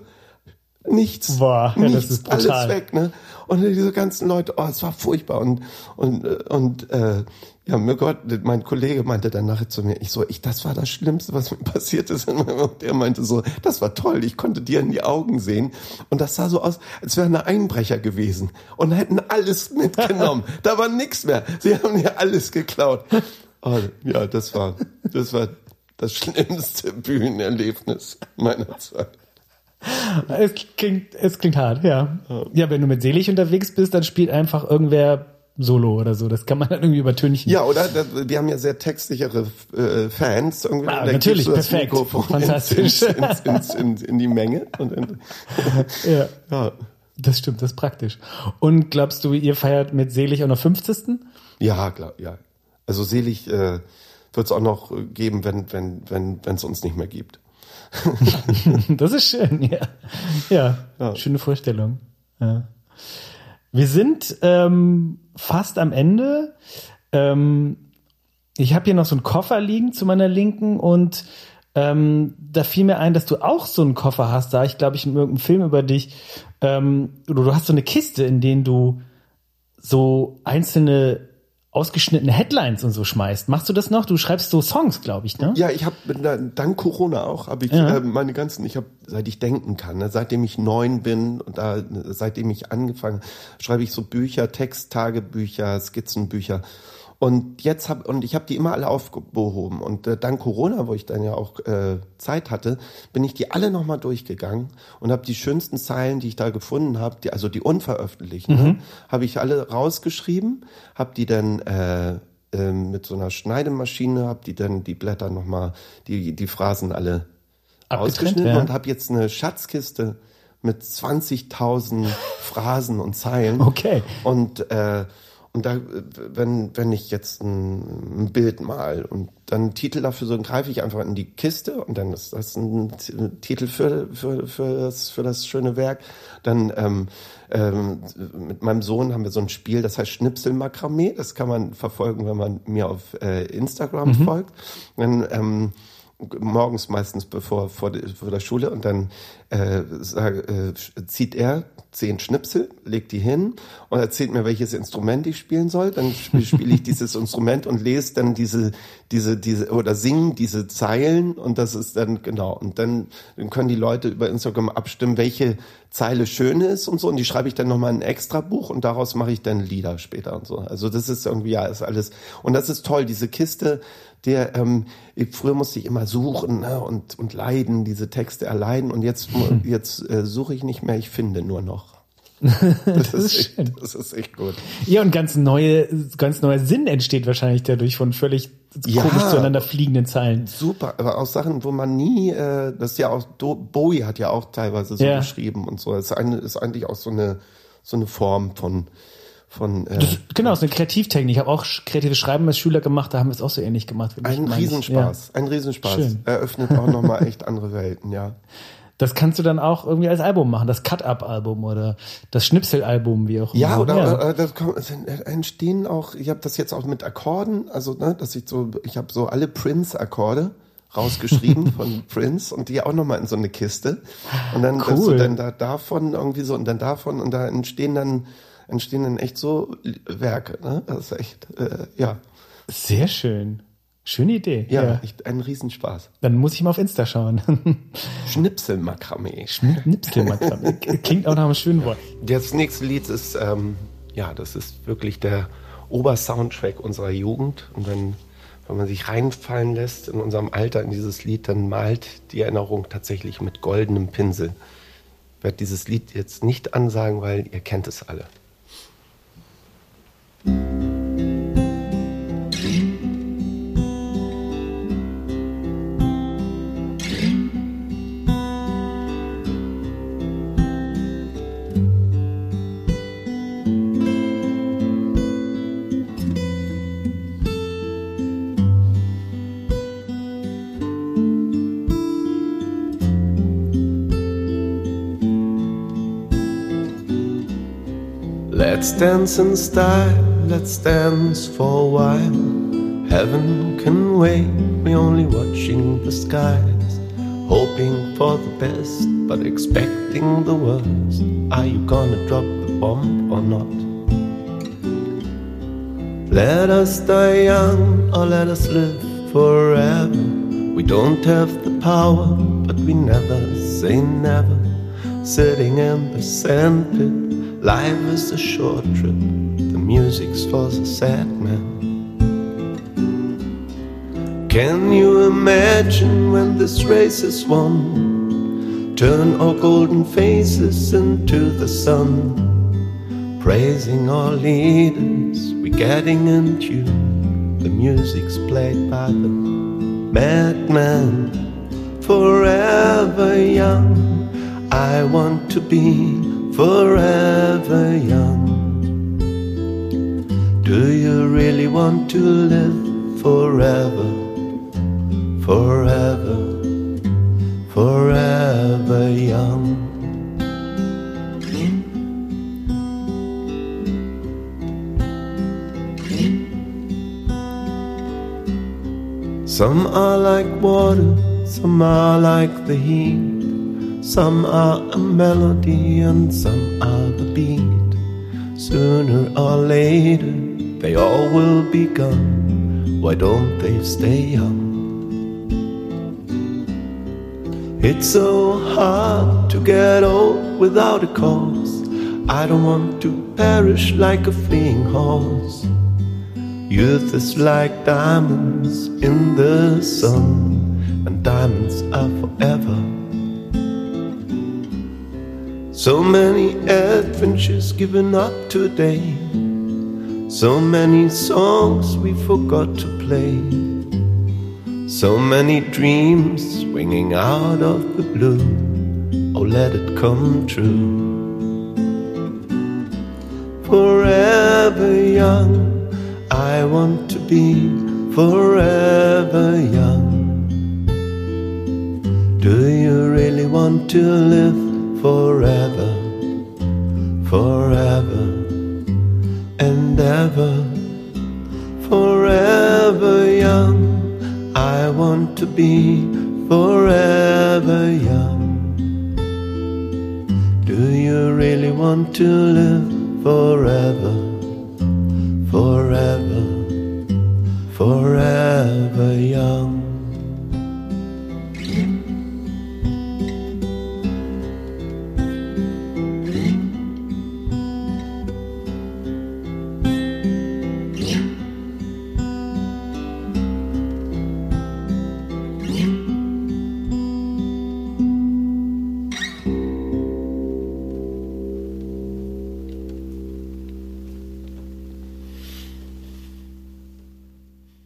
Nichts. Boah, ja, das nichts, ist brutal. alles weg, ne? Und diese ganzen Leute, oh, es war furchtbar und und äh, und äh, ja, mir Gott, mein Kollege meinte dann nachher zu mir, ich so, ich, das war das Schlimmste, was mir passiert ist. Und der meinte so, das war toll, ich konnte dir in die Augen sehen und das sah so aus, als wären da Einbrecher gewesen und hätten alles mitgenommen. da war nichts mehr. Sie haben mir alles geklaut. Oh, ja, das war, das war das schlimmste Bühnenerlebnis meiner Zeit. Es klingt, es klingt hart, ja. Ja, wenn du mit Selig unterwegs bist, dann spielt einfach irgendwer Solo oder so. Das kann man dann irgendwie übertünchen. Ja, oder? Das, wir haben ja sehr textsichere äh, Fans. Irgendwie, Ah, da natürlich, das perfekt. Mikrofon Fantastisch. Ins, ins, ins, in die Menge. Ja. ja. Das stimmt, das ist praktisch. Und glaubst du, ihr feiert mit Selig auch noch 50. ja, klar, ja. Also selig äh, wird es auch noch geben, wenn wenn wenn wenn es uns nicht mehr gibt. Das ist schön, ja. Ja, Ja. schöne Vorstellung. Ja. Wir sind ähm, fast am Ende. Ähm, ich habe hier noch so einen Koffer liegen zu meiner Linken und ähm, da fiel mir ein, dass du auch so einen Koffer hast. Da ich glaube ich in irgendeinem Film über dich. Ähm, oder du hast so eine Kiste, in denen du so einzelne ausgeschnittene Headlines und so schmeißt. Machst du das noch? Du schreibst so Songs, glaube ich, ne? Ja, ich habe dank Corona auch, habe ich Ja. äh, meine ganzen, ich habe seit ich denken kann, ne, seitdem ich neun bin und da, seitdem ich angefangen, schreibe ich so Bücher, Texttagebücher, Skizzenbücher. Und jetzt habe und ich habe die immer alle aufgehoben und äh, dank Corona, wo ich dann ja auch äh, Zeit hatte, bin ich die alle nochmal durchgegangen und habe die schönsten Zeilen, die ich da gefunden habe, die, also die unveröffentlichten, ne, habe ich alle rausgeschrieben, habe die dann äh, ähm, mit so einer Schneidemaschine, habe die dann die Blätter nochmal, die die Phrasen alle Abgetrennt, ausgeschnitten ja. und habe jetzt eine Schatzkiste mit 20.000 Phrasen und Zeilen. Okay. Und äh, und da, wenn wenn ich jetzt ein, ein Bild mal und dann einen Titel dafür so, dann greife ich einfach in die Kiste und dann ist das ein Titel für für für das für das schöne Werk. Dann ähm, ähm, mit meinem Sohn haben wir so ein Spiel, das heißt Schnipselmakramee. Das kann man verfolgen, wenn man mir auf äh, Instagram folgt. Dann ähm, morgens meistens bevor vor, der- vor der Schule und dann äh, sag, äh, zieht er zehn Schnipsel, legt die hin und erzählt mir, welches Instrument ich spielen soll. Dann spiele spiel ich dieses Instrument und lese dann diese, diese, diese oder singen diese Zeilen und das ist dann genau. Und dann, dann können die Leute über Instagram abstimmen, welche Zeile schön ist und so. Und die schreibe ich dann nochmal in ein extra Buch und daraus mache ich dann Lieder später und so. Also das ist irgendwie, ja, ist alles. Und das ist toll, diese Kiste, der, ähm, ich, früher musste ich immer suchen ne, und, und leiden, diese Texte erleiden. Und jetzt, jetzt äh, suche ich nicht mehr, ich finde nur noch. Das, ist, ist schön. echt, das ist echt gut. Ja, und ganz neue, ganz neuer Sinn entsteht wahrscheinlich dadurch von völlig Ja. komisch zueinander fliegenden Zeilen. Super, aber auch Sachen, wo man nie, äh, das ist ja auch, Bowie hat ja auch teilweise so Ja. geschrieben und so. Das ist, eine, ist eigentlich auch so eine, so eine Form von, von äh, Das, genau, ist eine Kreativtechnik. Ich habe auch kreatives Schreiben als Schüler gemacht, da haben wir es auch so ähnlich gemacht. ein. Riesenspaß. Ja. Ein Riesenspaß. Schön. Eröffnet auch nochmal echt andere Welten, ja. Das kannst du dann auch irgendwie als Album machen, das Cut-Up-Album oder das Schnipsel-Album, wie auch Ja, immer. oder äh, das kommt, es entstehen auch, ich habe das jetzt auch mit Akkorden, also ne, dass ich so, ich habe so alle Prince-Akkorde rausgeschrieben von Prince und die auch nochmal in so eine Kiste. Und dann, dass du Cool. dann da davon irgendwie so und dann davon und da entstehen dann entstehen dann echt so Werke, ne? Das ist echt, äh, ja, Sehr schön. Schöne Idee. ja, echt ein Riesenspaß. Dann muss ich mal auf Insta schauen. Schnipselmakramee. Nipskelmakram. Klingt auch nach einem schönen Wort. Das nächste Lied ist, ähm, ja, das ist wirklich der Obersoundtrack unserer Jugend. Und wenn, wenn man sich reinfallen lässt in unserem Alter in dieses Lied, dann malt die Erinnerung tatsächlich mit goldenem Pinsel. Ich werde dieses Lied jetzt nicht ansagen, weil ihr kennt es alle. Let's dance in style, let's dance for a while. Heaven can wait, we're only watching the skies. Hoping for the best, but expecting the worst. Are you gonna drop the bomb or not? Let us die young or let us live forever. We don't have the power, but we never say never. Sitting in the sandpit, life is a short trip. Music's for the sad man. Can you imagine when this race is won? Turn our golden faces into the sun. Praising our leaders, we getting in tune. The music's played by the madman. Forever young, I want to be forever young. Do you really want to live forever? Forever, forever young. Some are like water, some are like the heat. Some are a melody and some are the beat. Sooner or later, they all will be gone. Why don't they stay young? It's so hard to get old without a cause. I don't want to perish like a fleeing horse. Youth is like diamonds in the sun, and diamonds are forever. So many adventures given up today, so many songs we forgot to play, so many dreams swinging out of the blue. Oh, let it come true. Forever young. I want to be forever young. Do you really want to live forever, forever and ever? Forever young, I want to be forever young. Do you really want to live forever? forever, forever young.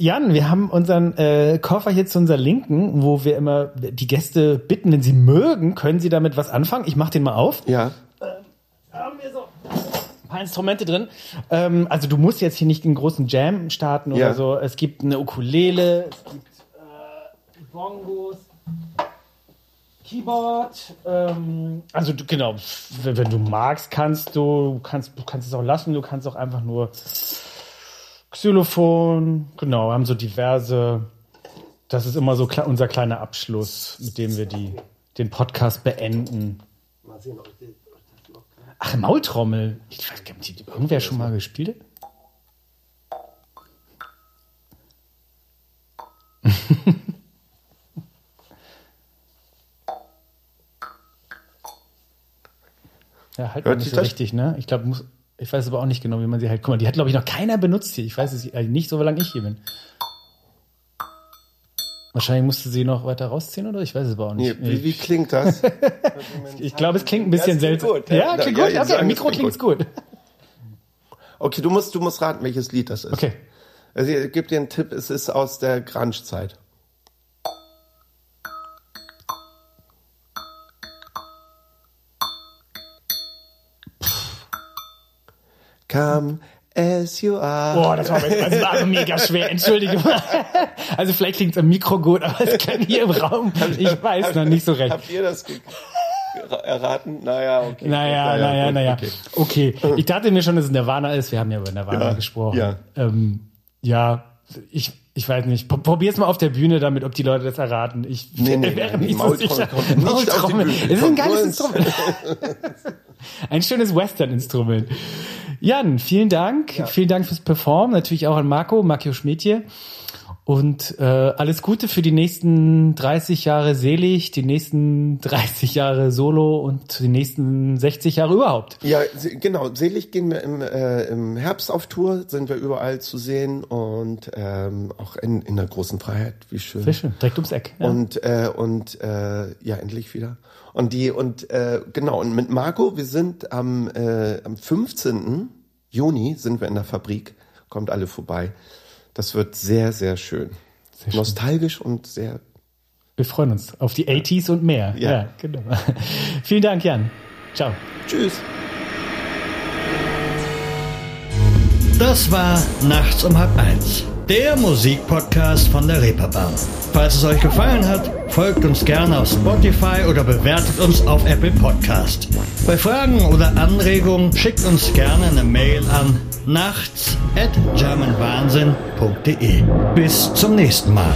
Jan, wir haben unseren äh, Koffer hier zu unserer Linken, wo wir immer die Gäste bitten, wenn sie mögen, können sie damit was anfangen. Ich mach den mal auf. Ja, Haben wir so. ein paar Instrumente drin. Ähm, also du musst jetzt hier nicht einen großen Jam starten oder Ja. so. Es gibt eine Ukulele, es gibt äh, Bongos, Keyboard. Ähm, also du, genau, wenn, wenn du magst, kannst du kannst du kannst es auch lassen. Du kannst auch einfach nur Xylophon. Genau, haben so diverse. Das ist immer so unser kleiner Abschluss, mit dem wir die den Podcast beenden. Mal sehen, ob die, Ach, Maultrommel. Ich weiß gar nicht, irgendwer schon mal gespielt? ja, halt Hört nicht so das? richtig, ne? Ich glaube, muss, ich weiß aber auch nicht genau, wie man sie halt. Guck mal, die hat, glaube ich, noch keiner benutzt hier. Ich weiß es äh, nicht, so lange ich hier bin. Wahrscheinlich musste sie noch weiter rausziehen, oder? Ich weiß es aber auch nee, nicht. wie, wie klingt das? ich glaube, es klingt ein bisschen Ja, es klingt seltsam. gut, ja. ja, klingt Ja, gut. ja, Okay, Mikro klingt klingt's gut. Okay, du musst, du musst raten, welches Lied das ist. Okay. Also ich gebe dir einen Tipp, es ist aus der Grunge-Zeit. Come as you are. Boah, das war, das war also mega schwer, entschuldige mal. Also vielleicht klingt es im Mikro gut, aber es kann hier im Raum, ich weiß noch nicht so recht. Habt ihr das erraten? Naja, okay. Naja, naja, naja. okay. Okay, ich dachte mir schon, dass es Nirvana ist. Wir haben ja über Nirvana Ja, gesprochen. ja. Ähm, ja, ich, ich weiß nicht. P- Probier's mal auf der Bühne damit, ob die Leute das erraten. Ich Nee, nee, wäre nee, nicht so sicher. kommt nicht Maultrommel. Es ist ein geiles Instrument. Ein schönes Western-Instrument. Jan, vielen Dank. Vielen Dank fürs Performen. Natürlich auch an Marco, Marco Schmidtje. Und äh, alles Gute für die nächsten 30 Jahre selig, die nächsten 30 Jahre Solo und die nächsten 60 Jahre überhaupt. Ja, genau. Selig gehen wir im, äh, im Herbst auf Tour, sind wir überall zu sehen und ähm, auch in, in der großen Freiheit. Wie schön. Sehr schön, direkt ums Eck. Ja. Und äh, und äh, ja, endlich wieder. Und die und äh, genau und mit Marco, wir sind am äh, am 15. Juni sind wir in der Fabrik. Kommt alle vorbei. Das wird sehr sehr schön. Sehr schön. Nostalgisch und sehr Wir freuen uns auf die 80s und mehr. Ja, Ja. genau. Vielen Dank, Jan. Ciao. Tschüss. Das war Nachts um halb eins, der Musikpodcast von der Reeperbahn. Falls es euch gefallen hat, folgt uns gerne auf Spotify oder bewertet uns auf Apple Podcast. Bei Fragen oder Anregungen schickt uns gerne eine Mail an nachts at germanwahnsinn.de. Bis zum nächsten Mal.